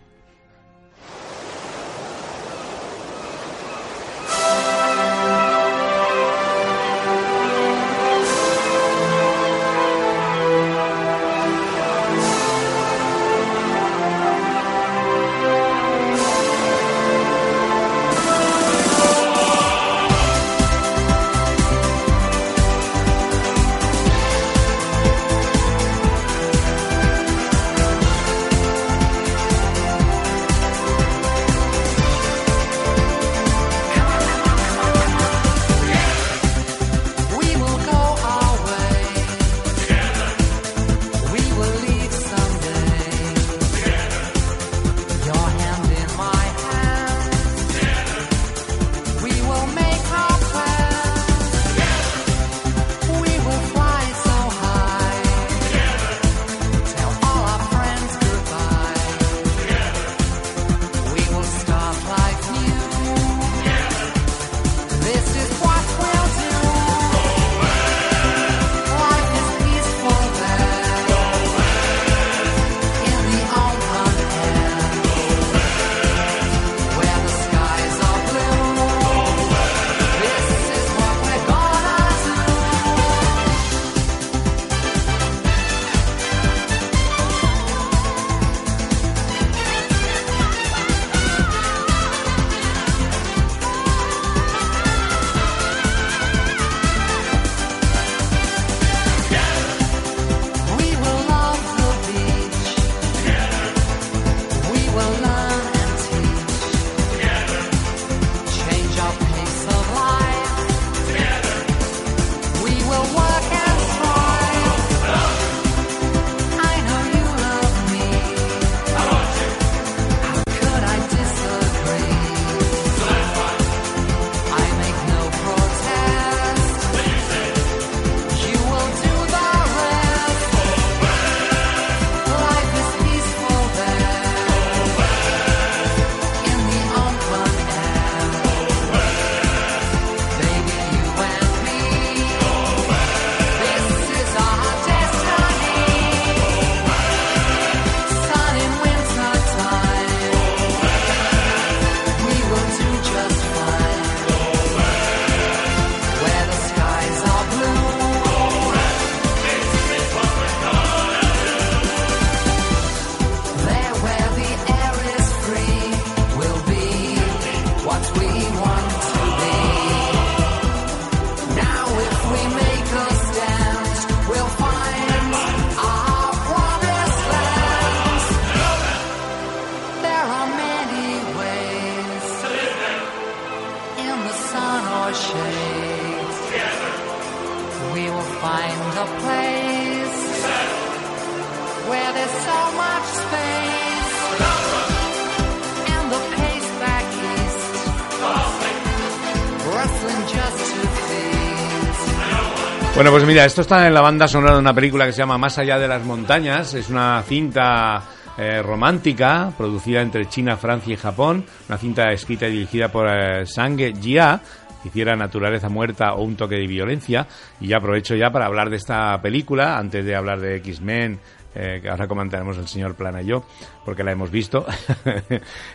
Pues mira, esto está en la banda sonora de una película que se llama Más allá de las montañas. Es una cinta eh, romántica producida entre China, Francia y Japón. Una cinta escrita y dirigida por eh, Sang Jia hiciera Naturaleza Muerta o un toque de violencia. Y aprovecho ya para hablar de esta película, antes de hablar de X-Men, eh, que ahora comentaremos el señor Plana y yo, porque la hemos visto. [LAUGHS]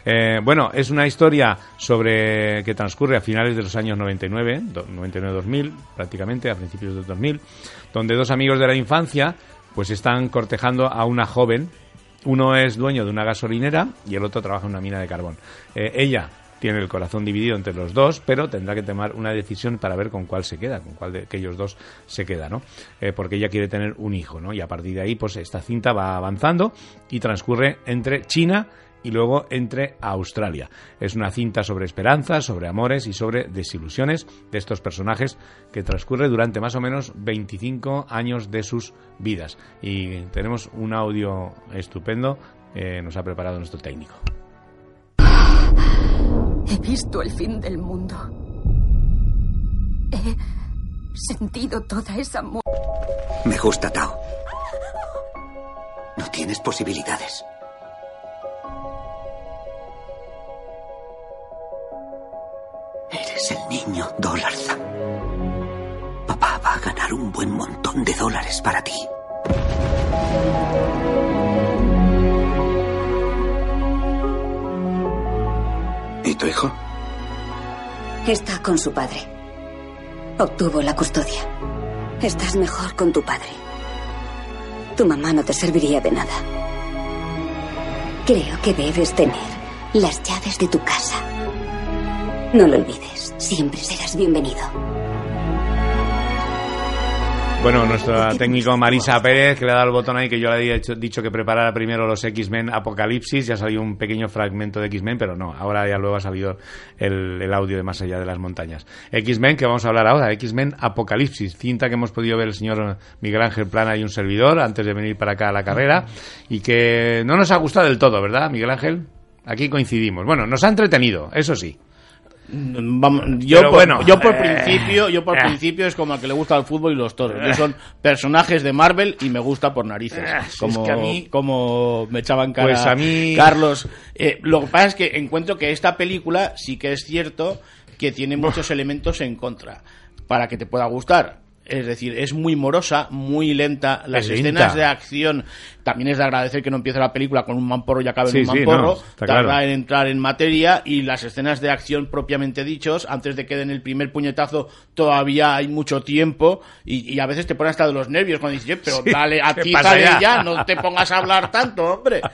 Eh, bueno, es una historia sobre que transcurre a finales de los años 99, do- 99-2000, prácticamente, a principios del 2000, donde dos amigos de la infancia pues están cortejando a una joven. Uno es dueño de una gasolinera y el otro trabaja en una mina de carbón. Eh, ella tiene el corazón dividido entre los dos, pero tendrá que tomar una decisión para ver con cuál se queda, con cuál de aquellos dos se queda, ¿no? Eh, porque ella quiere tener un hijo, ¿no? Y a partir de ahí, pues esta cinta va avanzando y transcurre entre China y luego entre Australia. Es una cinta sobre esperanzas, sobre amores y sobre desilusiones de estos personajes que transcurre durante más o menos 25 años de sus vidas. Y tenemos un audio estupendo, eh, nos ha preparado nuestro técnico. He visto el fin del mundo. He sentido toda esa muerte. Me gusta Tao. No tienes posibilidades. Eres el niño Dólarza. Papá va a ganar un buen montón de dólares para ti. Tu hijo? Está con su padre. Obtuvo la custodia. Estás mejor con tu padre. Tu mamá no te serviría de nada. Creo que debes tener las llaves de tu casa. No lo olvides. Siempre serás bienvenido. Bueno, nuestro técnico Marisa Pérez, que le ha dado el botón ahí, que yo le había dicho, dicho que preparara primero los X-Men Apocalipsis, ya salió un pequeño fragmento de X-Men, pero no, ahora ya luego ha salido el, el audio de Más allá de las montañas. X-Men, que vamos a hablar ahora, X-Men Apocalipsis, cinta que hemos podido ver el señor Miguel Ángel Plana y un servidor antes de venir para acá a la carrera, y que no nos ha gustado del todo, ¿verdad, Miguel Ángel? Aquí coincidimos. Bueno, nos ha entretenido, eso sí. Vamos, yo, por, bueno, yo por eh, principio, yo por eh. principio es como al que le gusta el fútbol y los toros. Yo son personajes de Marvel y me gusta por narices. Eh, como, es que a mí- como me echaban cara Pues a mí- Carlos. Eh, lo que pasa es que encuentro que esta película sí que es cierto que tiene muchos elementos en contra para que te pueda gustar. Es decir, es muy morosa, muy lenta. Las Es lenta. escenas de acción también es de agradecer que no empiece la película con un mamporro y acabe Sí, en un sí, mamporro. no, está tarda claro. en entrar en materia y las escenas de acción propiamente dichos, antes de que den el primer puñetazo, todavía hay mucho tiempo y, y a veces te pone hasta de los nervios cuando dices, "Oye, pero Sí, dale, ¿qué atízale ya?" ya? no te pongas a hablar tanto, hombre. [LAUGHS]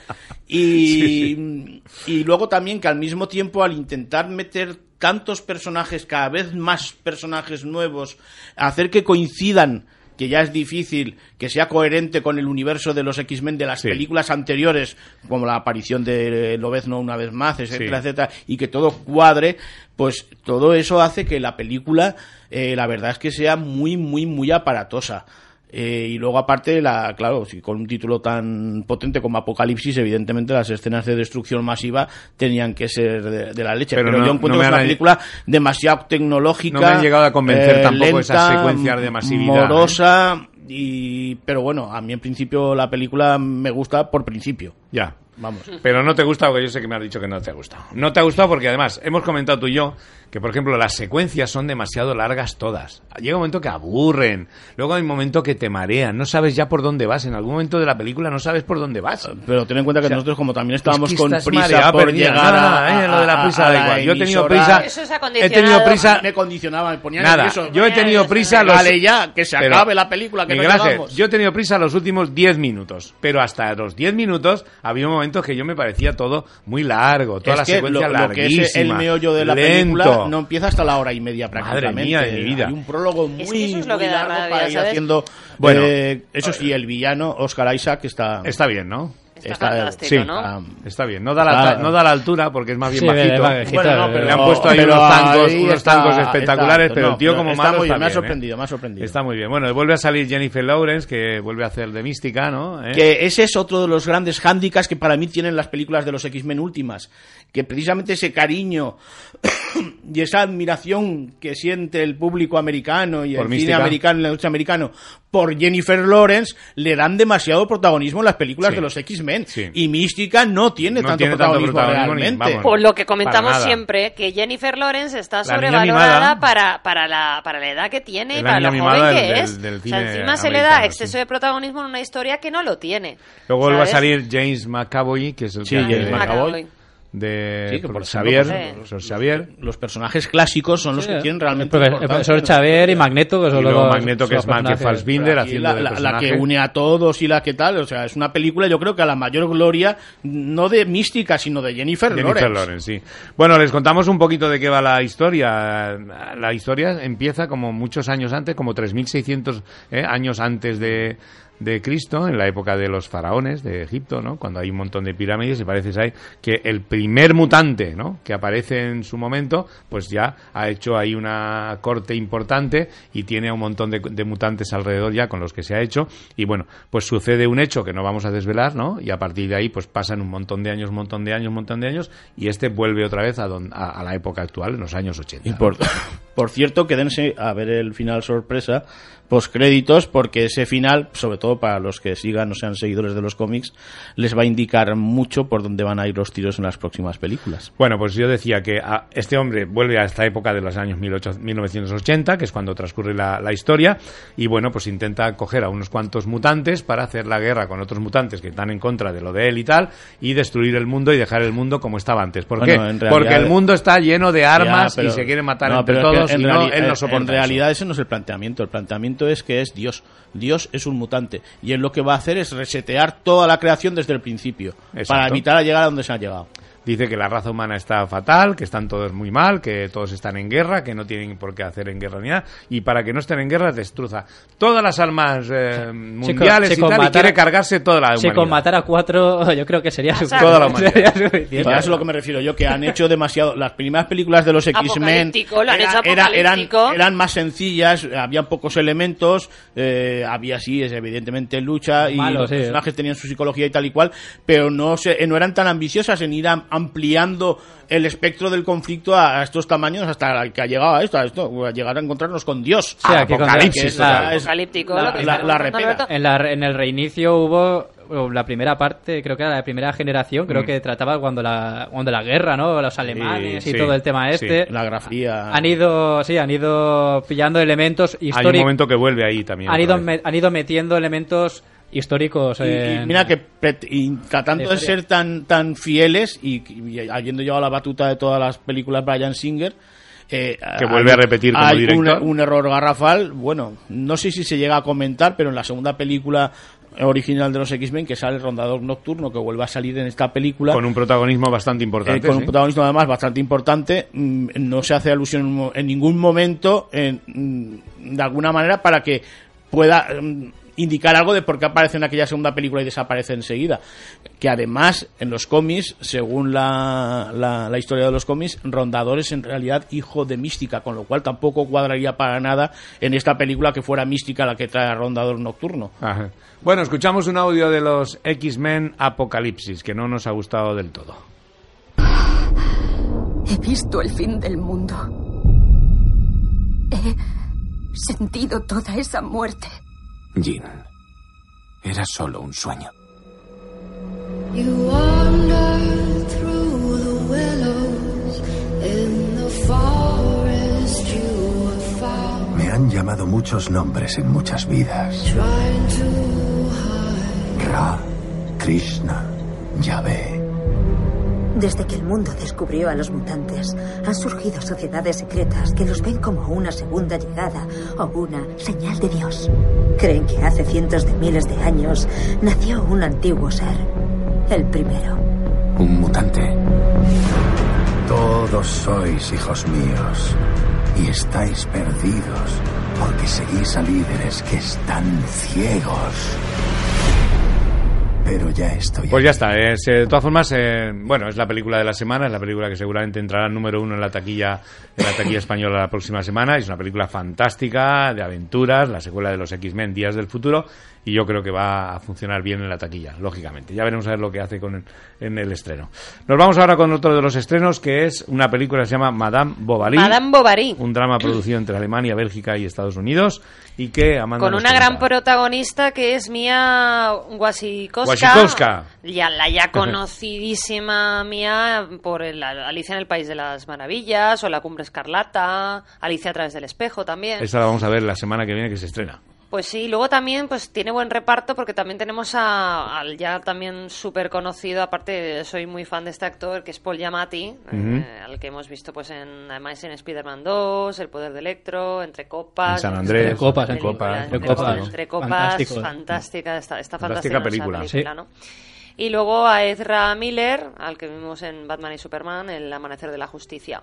Y, y luego también que al mismo tiempo, al intentar meter tantos personajes, cada vez más personajes nuevos, hacer que coincidan que ya es difícil que sea coherente con el universo de los X-Men de las películas anteriores, como la aparición de Lobezno una vez más, etcétera, Sí. etcétera, y que todo cuadre, pues todo eso hace que la película, eh, la verdad es que sea muy, muy, muy aparatosa. Eh, y luego aparte, la, claro, si con un título tan potente como Apocalipsis, evidentemente las escenas de destrucción masiva tenían que ser de, de la leche. Pero Pero, no- yo encuentro no me que es una película demasiado tecnológica. No me han llegado a convencer eh, tampoco esas lenta, secuencias de masividad, ¿eh? Morosa, y, pero bueno, a mí en principio la película me gusta por principio. Ya. Vamos. Pero no te gusta porque yo sé que me has dicho que no te ha gustado. No te ha gustado porque además hemos comentado tú y yo que, por ejemplo, las secuencias son demasiado largas todas. Llega un momento que aburren, luego hay un momento que te marean, no sabes ya por dónde vas. En algún momento de la película no sabes por dónde vas. Pero ten en cuenta que O sea, nosotros, como también estábamos es que con prisa mareado, por perdida. llegar No, no, a, eh, lo de la a- prisa a da la igual. Yo he tenido prisa- Eso es he tenido prisa. Me condicionaba, me ponían Nada, nervioso. yo he tenido prisa los... Vale ya, que se Pero, acabe la película, que no llegamos. yo he tenido prisa los últimos 10 minutos, pero hasta los 10 minutos había momentos que yo me parecía todo muy largo, toda es la que secuencia lo, lo que es el larguísima, meollo de la lento. película no empieza hasta la hora y media prácticamente. mía de mi vida. Hay un prólogo muy, Es que eso es lo muy que da largo rabia, para ir ¿sabes? haciendo... Bueno. eh, eso sí, el villano, Oscar Isaac, está... Está bien, ¿no? Está fantástico, sí, ¿no? ah, está bien. No da, la, Está- no da la altura porque es más bien Sí, bajito. Bueno, no, pero- Le han puesto ahí unos ahí unos está- espectaculares, está- pero no, el tío como está malo muy está bien, me ha ¿eh? sorprendido, me ha sorprendido. Está muy bien. Bueno, vuelve a salir Jennifer Lawrence, que vuelve a hacer de mística, ¿no? ¿Eh? Que ese es otro de los grandes hándicaps que para mí tienen las películas de los X-Men últimas. Que precisamente ese cariño [COUGHS] y esa admiración que siente el público americano y Por el Mística. cine americano y la lucha americano por Jennifer Lawrence le dan demasiado protagonismo en las películas Sí. de los X-Men. Sí. Y Mística no tiene, No tanto, tiene tanto protagonismo protagonismo ni- realmente. vamos. Por lo que comentamos siempre, que Jennifer Lawrence está sobrevalorada para, para, la, para la edad que tiene y para lo joven que del- es. del o sea, cine encima se le da exceso sí. de protagonismo en una historia que no lo tiene. Luego vuelve a ¿sabes? salir James McAvoy, que es el Sí, que James McAvoy. De Sí, que por ejemplo, pues, Xavier. Los personajes clásicos son los Sí, que tienen el realmente profe- el importancia. profesor Xavier y Magneto, que son Y los luego dos- Magneto, que es. Fassbinder, haciendo la, de la- la que une a todos y la que tal, o sea, es una película yo creo que a la mayor gloria no de Mística, sino de Jennifer, Jennifer Lawrence. Lawrence, sí. Bueno, les contamos un poquito de qué va la historia. La historia empieza como muchos años antes, como 3.600 eh, años antes de, de Cristo, en la época de los faraones de Egipto, ¿no? Cuando hay un montón de pirámides y parece ahí que el primer mutante, ¿no? Que aparece en su momento, pues ya ha hecho ahí una corte importante y tiene un montón de, de mutantes alrededor ya con los que se ha hecho. Y bueno, pues sucede un hecho que no vamos a desvelar, ¿no? Y a partir de ahí, pues pasan un montón de años, un montón de años, un montón de años, y este vuelve otra vez a, don- a, a la época actual, en los años 80. Y por, [COUGHS] Por cierto, quédense a ver el final sorpresa postcréditos porque ese final, sobre todo para los que sigan o sean seguidores de los cómics, les va a indicar mucho por dónde van a ir los tiros en las próximas películas. Bueno, pues yo decía que a- este hombre vuelve a esta época de los años 18 1980, que es cuando transcurre la, la historia, y bueno, pues intenta coger a unos cuantos mutantes para hacer la guerra con otros mutantes que están en contra de lo de él y tal, y destruir el mundo y dejar el mundo como estaba antes. ¿Por Bueno, qué? realidad- Porque el mundo está lleno de armas Ya, pero- y se quieren matar no, entre pero es que todos en y no, él no soporta En eso. realidad ese no es el planteamiento. El planteamiento es que es Dios. Dios es un mutante. Y él lo que va a hacer es resetear toda la creación desde el principio. Exacto. Para evitar a llegar a donde se ha llegado. Dice que la raza humana está fatal, que están todos muy mal, que todos están en guerra, que no tienen por qué hacer en guerra ni nada, y para que no estén en guerra destruza todas las almas eh, mundiales si y con quiere cargarse toda la Si humanidad. con matar a cuatro, [LAUGHS] yo creo que sería suficiente. Toda la [LAUGHS] humanidad. Sería suficiente. Y a eso es lo que me refiero yo, que han hecho demasiado. Las primeras películas de los X-Men era- era- eran, más sencillas, había pocos elementos, eh, había sí, es evidentemente lucha y los sí, ¿eh? personajes tenían su psicología y tal y cual, pero no, se, no eran tan ambiciosas en ir am- ampliando el espectro del conflicto a, a estos tamaños hasta que ha llegado a esto, a esto, a llegar a encontrarnos con Dios. Aquí con- Apocalipsis, que la- es Apocalíptico, la- lo que la- la. En, la, en el reinicio hubo o la primera parte, creo que era la primera generación, creo Mm. que trataba cuando la, cuando la guerra, ¿no? Los alemanes y sí, todo el tema sí. este. La grafía. Han ido, sí, han ido pillando elementos Hay un históricos. momento que vuelve ahí también. Han ido, me- han ido metiendo elementos históricos. Y, mira que y tratando de ser tan tan fieles y, y habiendo llevado la batuta de todas las películas Brian Singer eh, Que vuelve a repetir como hay director. Un, un error garrafal bueno no sé si se llega a comentar pero en la segunda película original de los X-Men que sale el rondador nocturno que vuelve a salir en esta película Con un protagonismo bastante eh, importante. con sí. un protagonismo además bastante importante, mm, no se hace alusión en ningún momento, en, mm, de alguna manera, para que pueda mm, indicar algo de por qué aparece en aquella segunda película y desaparece enseguida. Que además, en los cómics, según la, la, la historia de los cómics, Rondador es en realidad hijo de Mística, con lo cual tampoco cuadraría para nada en esta película que fuera Mística la que trae a Rondador Nocturno. Ajá. Bueno, escuchamos un audio de los X-Men Apocalipsis, que no nos ha gustado del todo. He visto el fin del mundo. He sentido toda esa muerte. Jean, era solo un sueño. Me han llamado muchos nombres en muchas vidas. Ra, Krishna, Yahvé. Desde que el mundo descubrió a los mutantes, han surgido sociedades secretas que los ven como una segunda llegada o una señal de Dios. Creen que hace cientos de miles de años nació un antiguo ser, el primero. Un mutante. Todos sois hijos míos y estáis perdidos porque seguís a líderes que están ciegos. Pero ya estoy. Pues ya está. es, eh, de todas formas, eh, bueno, es la película de la semana, es la película que seguramente entrará número uno en la taquilla, en la taquilla española la próxima semana. Es una película fantástica de aventuras, la secuela de los X-Men Días del Futuro, y yo creo que va a funcionar bien en la taquilla, lógicamente. Ya veremos a ver lo que hace con el- en el estreno. Nos vamos ahora con otro de los estrenos, que es una película que se llama Madame Bovary. Madame Bovary. Un drama producido entre Alemania, Bélgica y Estados Unidos, y que Amanda Con una gran protagonista que es Mia Wasikowska. Wasikowska. Ya, la ya conocidísima Mia por el- Alicia en el País de las Maravillas o La Cumbre Escarlata, Alicia a través del espejo también. Esta la vamos a ver la semana que viene que se estrena. Pues sí, luego también pues tiene buen reparto porque también tenemos a- al ya también súper conocido, aparte soy muy fan de este actor que es Paul Giamatti, eh, al que hemos visto pues en además en Spider-Man 2, El Poder de Electro, Entre Copas, En San Andrés. Entre copas, en copas, Entre, copas. Entre Copas, Fantástico. fantástica, está, está Fantástica fantástica película. película Sí. ¿no? Y luego a Ezra Miller, al que vimos en Batman y Superman, El Amanecer de la Justicia.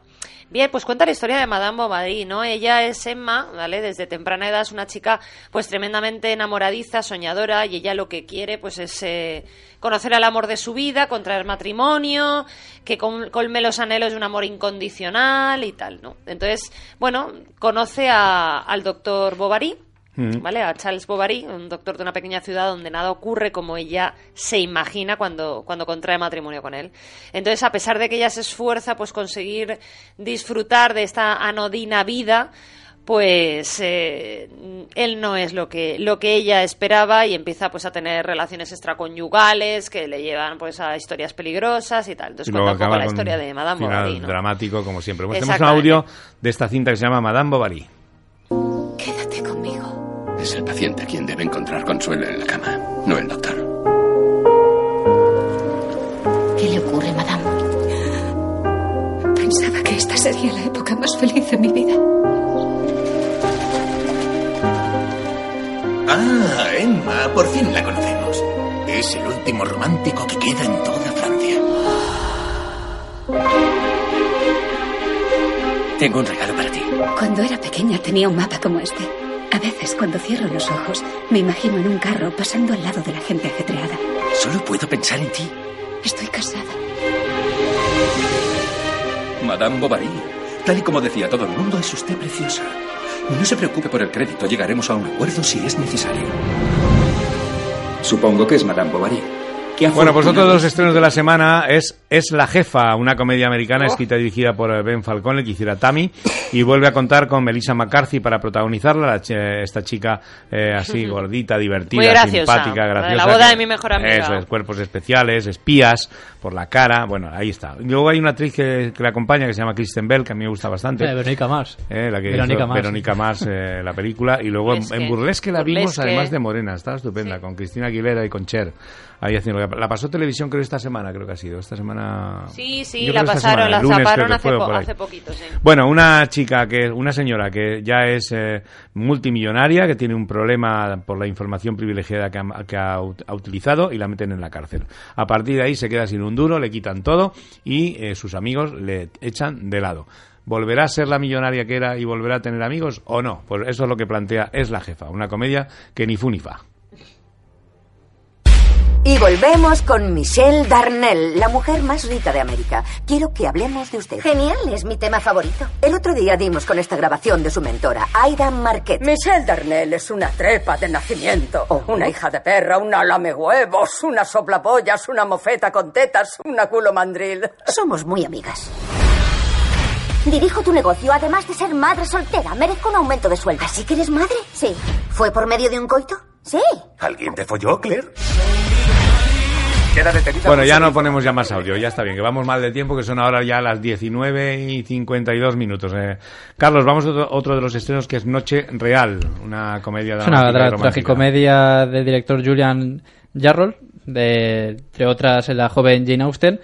Bien, pues cuenta la historia de Madame Bovary, ¿no? Ella es Emma, ¿vale? Desde temprana edad es una chica, pues tremendamente enamoradiza, soñadora, y ella lo que quiere, pues es eh, conocer al amor de su vida, contraer matrimonio, que col- colme los anhelos de un amor incondicional y tal, ¿no? Entonces, bueno, conoce a- al doctor Bovary, Mm. ¿vale? A Charles Bovary, un doctor de una pequeña ciudad donde nada ocurre como ella se imagina cuando, cuando contrae matrimonio con él. Entonces, a pesar de que ella se esfuerza, pues conseguir disfrutar de esta anodina vida, pues eh, él no es lo que lo que ella esperaba y empieza pues a tener relaciones extraconyugales que le llevan pues a historias peligrosas y tal. Entonces Y cuenta un poco la historia de Madame Bovary, ¿no? dramático, como siempre. Pues tenemos un audio de esta cinta que se llama Madame Bovary. Es el paciente quien debe encontrar consuelo en la cama, no el doctor. ¿Qué le ocurre, madame? Pensaba que esta sería la época más feliz de mi vida. Ah, Emma, por fin la conocemos. Es el último romántico que queda en toda Francia. Tengo un regalo para ti. Cuando era pequeña tenía un mapa como este. A veces, cuando cierro los ojos, me imagino en un carro pasando al lado de la gente ajetreada. Solo puedo pensar en ti. Estoy casada. Madame Bovary, tal y como decía todo el mundo, es usted preciosa. No se preocupe por el crédito, llegaremos a un acuerdo si es necesario. Supongo que es Madame Bovary. Qué Bueno, pues otro de los es- estrenos de la semana es Es la jefa, una comedia americana escrita y dirigida por Ben Falcone, que hiciera Tammy, y vuelve a contar con Melissa McCarthy para protagonizarla, la ch- esta chica eh, así [LAUGHS] gordita, divertida, Muy graciosa, simpática, de la graciosa. boda que- de mi mejor amiga. Eso es, cuerpos especiales, espías por la cara, bueno, ahí está. Luego hay una actriz que, que la acompaña que se llama Kristen Bell, que a mí me gusta bastante. Eh, Verónica Mars. Eh, la que Verónica hizo Mars. Verónica Mars, eh, la película. Y luego en, Burlesque. en Burlesque la vimos, además de Morena. Estaba estupenda, con Cristina Aguilera y con Cher. Ahí haciendo. La pasó televisión, creo, esta semana, creo que ha sido. Esta semana. Sí, sí, la pasaron, semana, la lunes zaparon hace, po- poquito, sí. Bueno, una chica que, una señora que ya es eh, multimillonaria, que tiene un problema por la información privilegiada que ha, que ha utilizado y la meten en la cárcel. A partir de ahí se queda sin un duro, le quitan todo y eh, sus amigos le echan de lado. ¿Volverá a ser la millonaria que era y volverá a tener amigos o no? Pues eso es lo que plantea Es la jefa, una comedia que ni fu ni fa. Y volvemos con Michelle Darnell, la mujer más rica de América. Quiero que hablemos de usted. Genial, es mi tema favorito. El otro día dimos con esta grabación de su mentora, Aida Marquette. Michelle Darnell es una trepa de nacimiento. Una hija de perra, una lame huevos, una soplapollas, una mofeta con tetas, una culo mandril. Somos muy amigas. Dirijo tu negocio, además de ser madre soltera. Merezco un aumento de sueldo. ¿Así que eres madre? Sí. ¿Fue por medio de un coito? Sí. ¿Alguien te folló, Claire? Queda detenida Bueno, ya no ponemos ya más audio, ya está bien, que vamos mal de tiempo, que son ahora ya las 19 y 52 minutos. Eh, Carlos, vamos a otro, otro de los estrenos que es Noche Real, una comedia Es una tra- tragicomedia del director Julian Jarrell, de, entre otras la joven Jane Austen,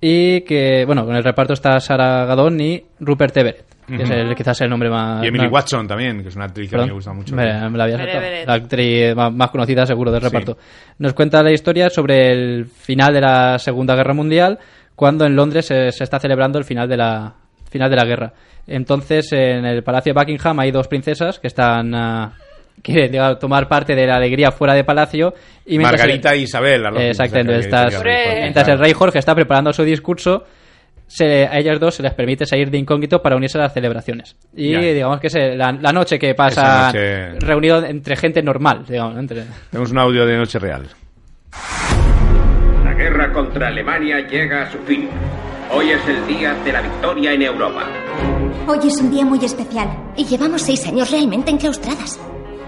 y que, bueno, con el reparto está Sarah Gadon y Rupert Everett, que es el, quizás el nombre más... Y Emily no- Watson también, que es una actriz que a mí me Perdón. gusta mucho. Me, me la había actriz más, más conocida seguro del Sí. reparto. Nos cuenta la historia sobre el final de la Segunda Guerra Mundial, cuando en Londres se, se está celebrando el final de la final de la guerra. Entonces, en el Palacio de Buckingham hay dos princesas que están ah, quieren digamos, tomar parte de la alegría fuera de palacio y Margarita e Isabel, que mientras, el rey Jorge está preparando su discurso se, a ellas dos se les permite salir de incógnito para unirse a las celebraciones. Y Ya. digamos que es eh, la, la noche que pasa noche- reunido entre gente normal, digamos, entre... Tenemos un audio de Noche Real. La guerra contra Alemania llega a su fin. Hoy es el día de la victoria en Europa. Hoy es un día muy especial y llevamos seis años realmente enclaustradas.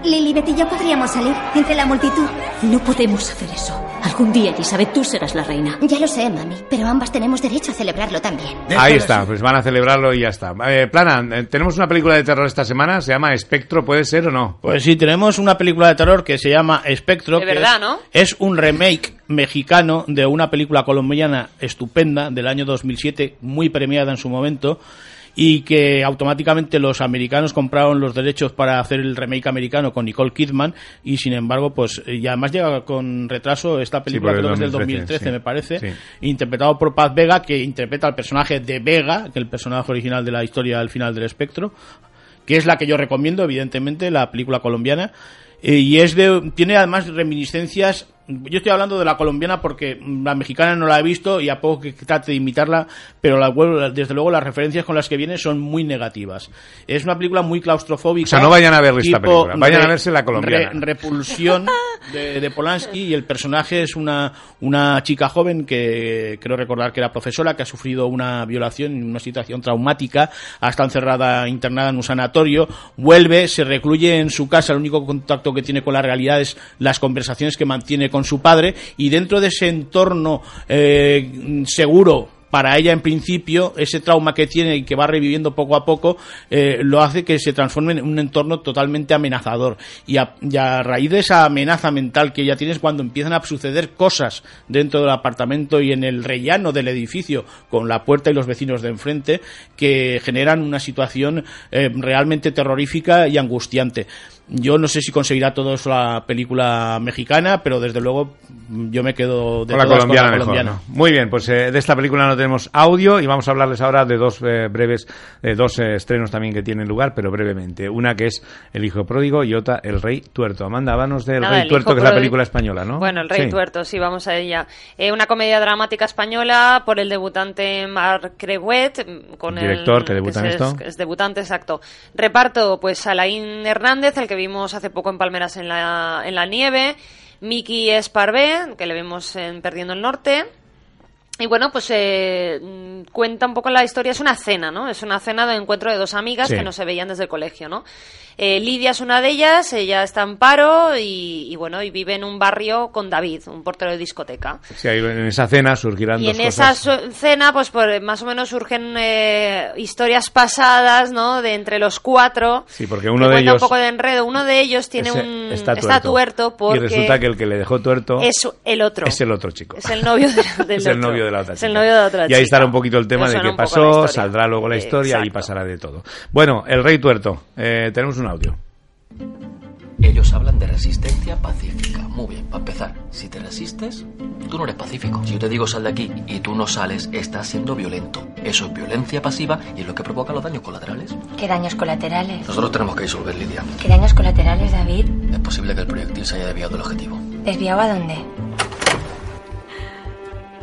Lilibet y yo podríamos salir entre la multitud. No podemos hacer eso. Algún día, Elizabeth, tú serás la reina. Ya lo sé, mami, pero ambas tenemos derecho a celebrarlo también. Ahí está, pues van a celebrarlo y ya está. Eh, Plana, eh, tenemos una película de terror esta semana, se llama Espectro, ¿puede ser o no? Pues sí, tenemos una película de terror que se llama Espectro. De que verdad, es, ¿no? Es un remake mexicano de una película colombiana estupenda del año 2007, muy premiada en su momento, y que automáticamente los americanos compraron los derechos para hacer el remake americano con Nicole Kidman, y sin embargo, pues, y además llega con retraso esta película, el creo que es del 2013, 2013, sí. me parece, Sí. interpretado por Paz Vega, que interpreta al personaje de Vega, que es el personaje original de la historia al final del espectro, que es la que yo recomiendo, evidentemente, la película colombiana. Eh, y es de, tiene además reminiscencias yo estoy hablando de la colombiana porque la mexicana no la he visto y a poco que trate de imitarla, pero la, desde luego las referencias con las que viene son muy negativas. Es una película muy claustrofóbica. O sea, no vayan a ver esta película, vayan a verse la colombiana. re- repulsión de, de Polanski y el personaje es una, una chica joven que creo recordar que era profesora, que ha sufrido una violación en una situación traumática, ha estado encerrada, internada en un sanatorio, vuelve, se recluye en su casa, el único contacto que tiene con la realidad es las conversaciones que mantiene con su padre y dentro de ese entorno eh, seguro para ella en principio ese trauma que tiene y que va reviviendo poco a poco eh, lo hace que se transforme en un entorno totalmente amenazador. Y a, a raíz de esa amenaza mental que ella tiene es cuando empiezan a suceder cosas dentro del apartamento y en el rellano del edificio con la puerta y los vecinos de enfrente que generan una situación eh, realmente terrorífica y angustiante yo no sé si conseguirá todo eso la película mexicana pero desde luego yo me quedo de Con la colombiana con la mejor, colombiana. ¿no? Muy bien, pues eh, de esta película no tenemos audio y vamos a hablarles ahora de dos eh, breves, eh, dos eh, estrenos también que tienen lugar, pero brevemente. Una que es El Hijo Pródigo y otra El Rey Tuerto. Amanda, háblanos del Nada, Rey El Tuerto, Hijo que es la película española, ¿no? Bueno, El Rey Sí. Tuerto, sí, vamos a ella. Eh, una comedia dramática española por el debutante Marc Creuet, mm, con Director el, que debuta en es, esto. Es debutante, exacto. Reparto, pues Alain Hernández, el que vimos hace poco en Palmeras en la, en la nieve. Miki Esparvé, que le vimos en Perdiendo el Norte. Y bueno, pues eh, mm, cuenta un poco la historia. Es una cena, ¿no? Es una cena de encuentro de dos amigas Sí. que no se veían desde el colegio, ¿no? Eh, Lidia es una de ellas, ella está en paro y, y bueno, y vive en un barrio con David, un portero de discoteca. Sí, ahí en esa cena surgirán Y dos en esa cosas. su- cena, pues por- más o menos surgen eh, historias pasadas, ¿no? De entre los cuatro. Sí, porque que uno de ellos un poco de enredo. Uno de ellos tiene un está está tuerto porque y resulta que el que le dejó tuerto es el otro. es el otro chico. Es el novio de- [LAUGHS] del es el otro. novio de la otra Es el chica. novio de la otra Y ahí chica. estará un poquito el tema de qué pasó, saldrá luego la historia y pasará de todo. Bueno, El Rey Tuerto. Eh, tenemos un audio. Ellos hablan de resistencia pacífica. Muy bien, para empezar, si te resistes, tú no eres pacífico. Si yo te digo sal de aquí y tú no sales, estás siendo violento. Eso es violencia pasiva y es lo que provoca los daños colaterales. ¿Qué daños colaterales? Nosotros tenemos que disolver, Lidia. ¿Qué daños colaterales, David? Es posible que el proyectil se haya desviado del objetivo. ¿Desviado a dónde?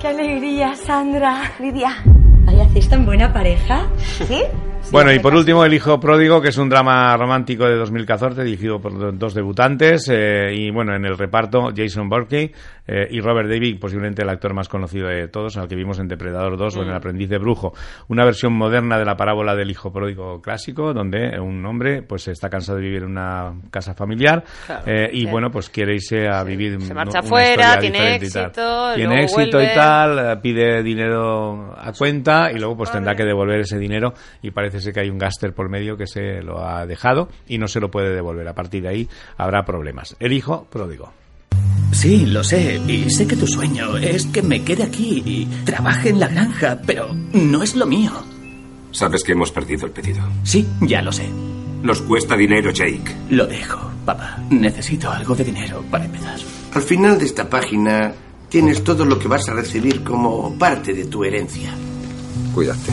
¡Qué alegría, Sandra! Lidia. Ay, ¿hacéis tan buena pareja? ¿Sí? Bueno, y por último, El Hijo Pródigo, que es un drama romántico de 2014 dirigido por do- dos debutantes. eh, y bueno, en el reparto, Jason Burkey eh, y Robert David, posiblemente el actor más conocido de todos, al que vimos en Depredador 2 o en El Mm. Aprendiz de Brujo. Una versión moderna de la parábola del Hijo Pródigo clásico, donde un hombre pues está cansado de vivir en una casa familiar Claro, eh, y sí. bueno, pues quiere irse a vivir Se marcha una fuera, historia tiene diferente y tal. éxito, Tiene éxito vuelve. y tal, pide dinero a cuenta y luego pues tendrá que devolver ese dinero y parece ser que hay un gáster por medio que se lo ha dejado y no se lo puede devolver. A partir de ahí habrá problemas. El hijo pródigo. Sí, lo sé, y sé que tu sueño es que me quede aquí y trabaje en la granja, pero no es lo mío. Sabes que hemos perdido el pedido. Sí, ya lo sé. Nos cuesta dinero, Jake. Lo dejo, papá. Necesito algo de dinero para empezar. Al final de esta página tienes todo lo que vas a recibir como parte de tu herencia. Cuídate,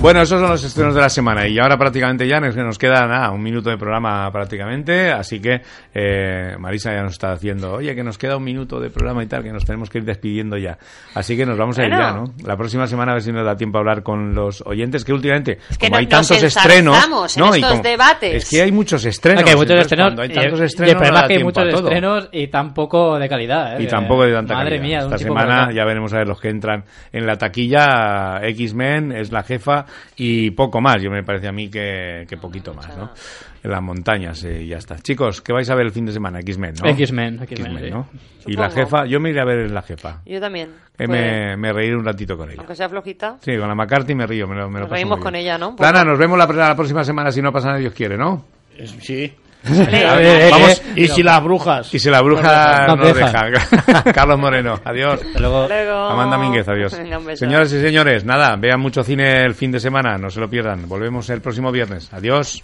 Bueno, esos son los estrenos de la semana y ahora prácticamente ya nos, nos queda nada, un minuto de programa prácticamente, así que eh, Marisa ya nos está haciendo, oye, que nos queda un minuto de programa y tal, que nos tenemos que ir despidiendo ya. Así que nos vamos a ir Bueno. ya, ¿no? La próxima semana a ver si nos da tiempo a hablar con los oyentes, que últimamente, que como no- hay tantos estrenos... en no, y estos como- debates. Es que hay muchos estrenos. Que hay muchos entonces, estrenos. cuando hay y- tantos y estrenos el problema no es que hay muchos estrenos y tampoco de calidad. ¿eh? Y tampoco de tanta Madre calidad. mía, Esta semana ya veremos a ver los que entran en la taquilla. X-Men es la jefa y poco más. Yo me parece a mí que, que poquito más, ¿no? En las montañas eh, y ya está. Chicos, ¿qué vais a ver el fin de semana? X-Men, ¿no? X-Men, X-Men, sí. ¿no? Y la jefa, yo me iré a ver la jefa. Yo también. Que Pues, me, me reiré un ratito con ella. Aunque sea flojita. Sí, con la McCarthy me río, me lo, me lo Nos paso reímos con ella, ¿no? Poco. nos vemos la, la próxima semana si no pasa nada, Dios quiere, ¿no? Sí. A ver, Vamos, eh, y si las brujas. Y si la bruja No nos dejan. deja. [LAUGHS] [LAUGHS] Carlos Moreno, adiós. luego. Amanda Mínguez, adiós. Señoras y señores, nada, vean mucho cine el fin de semana, no se lo pierdan. Volvemos el próximo viernes. Adiós.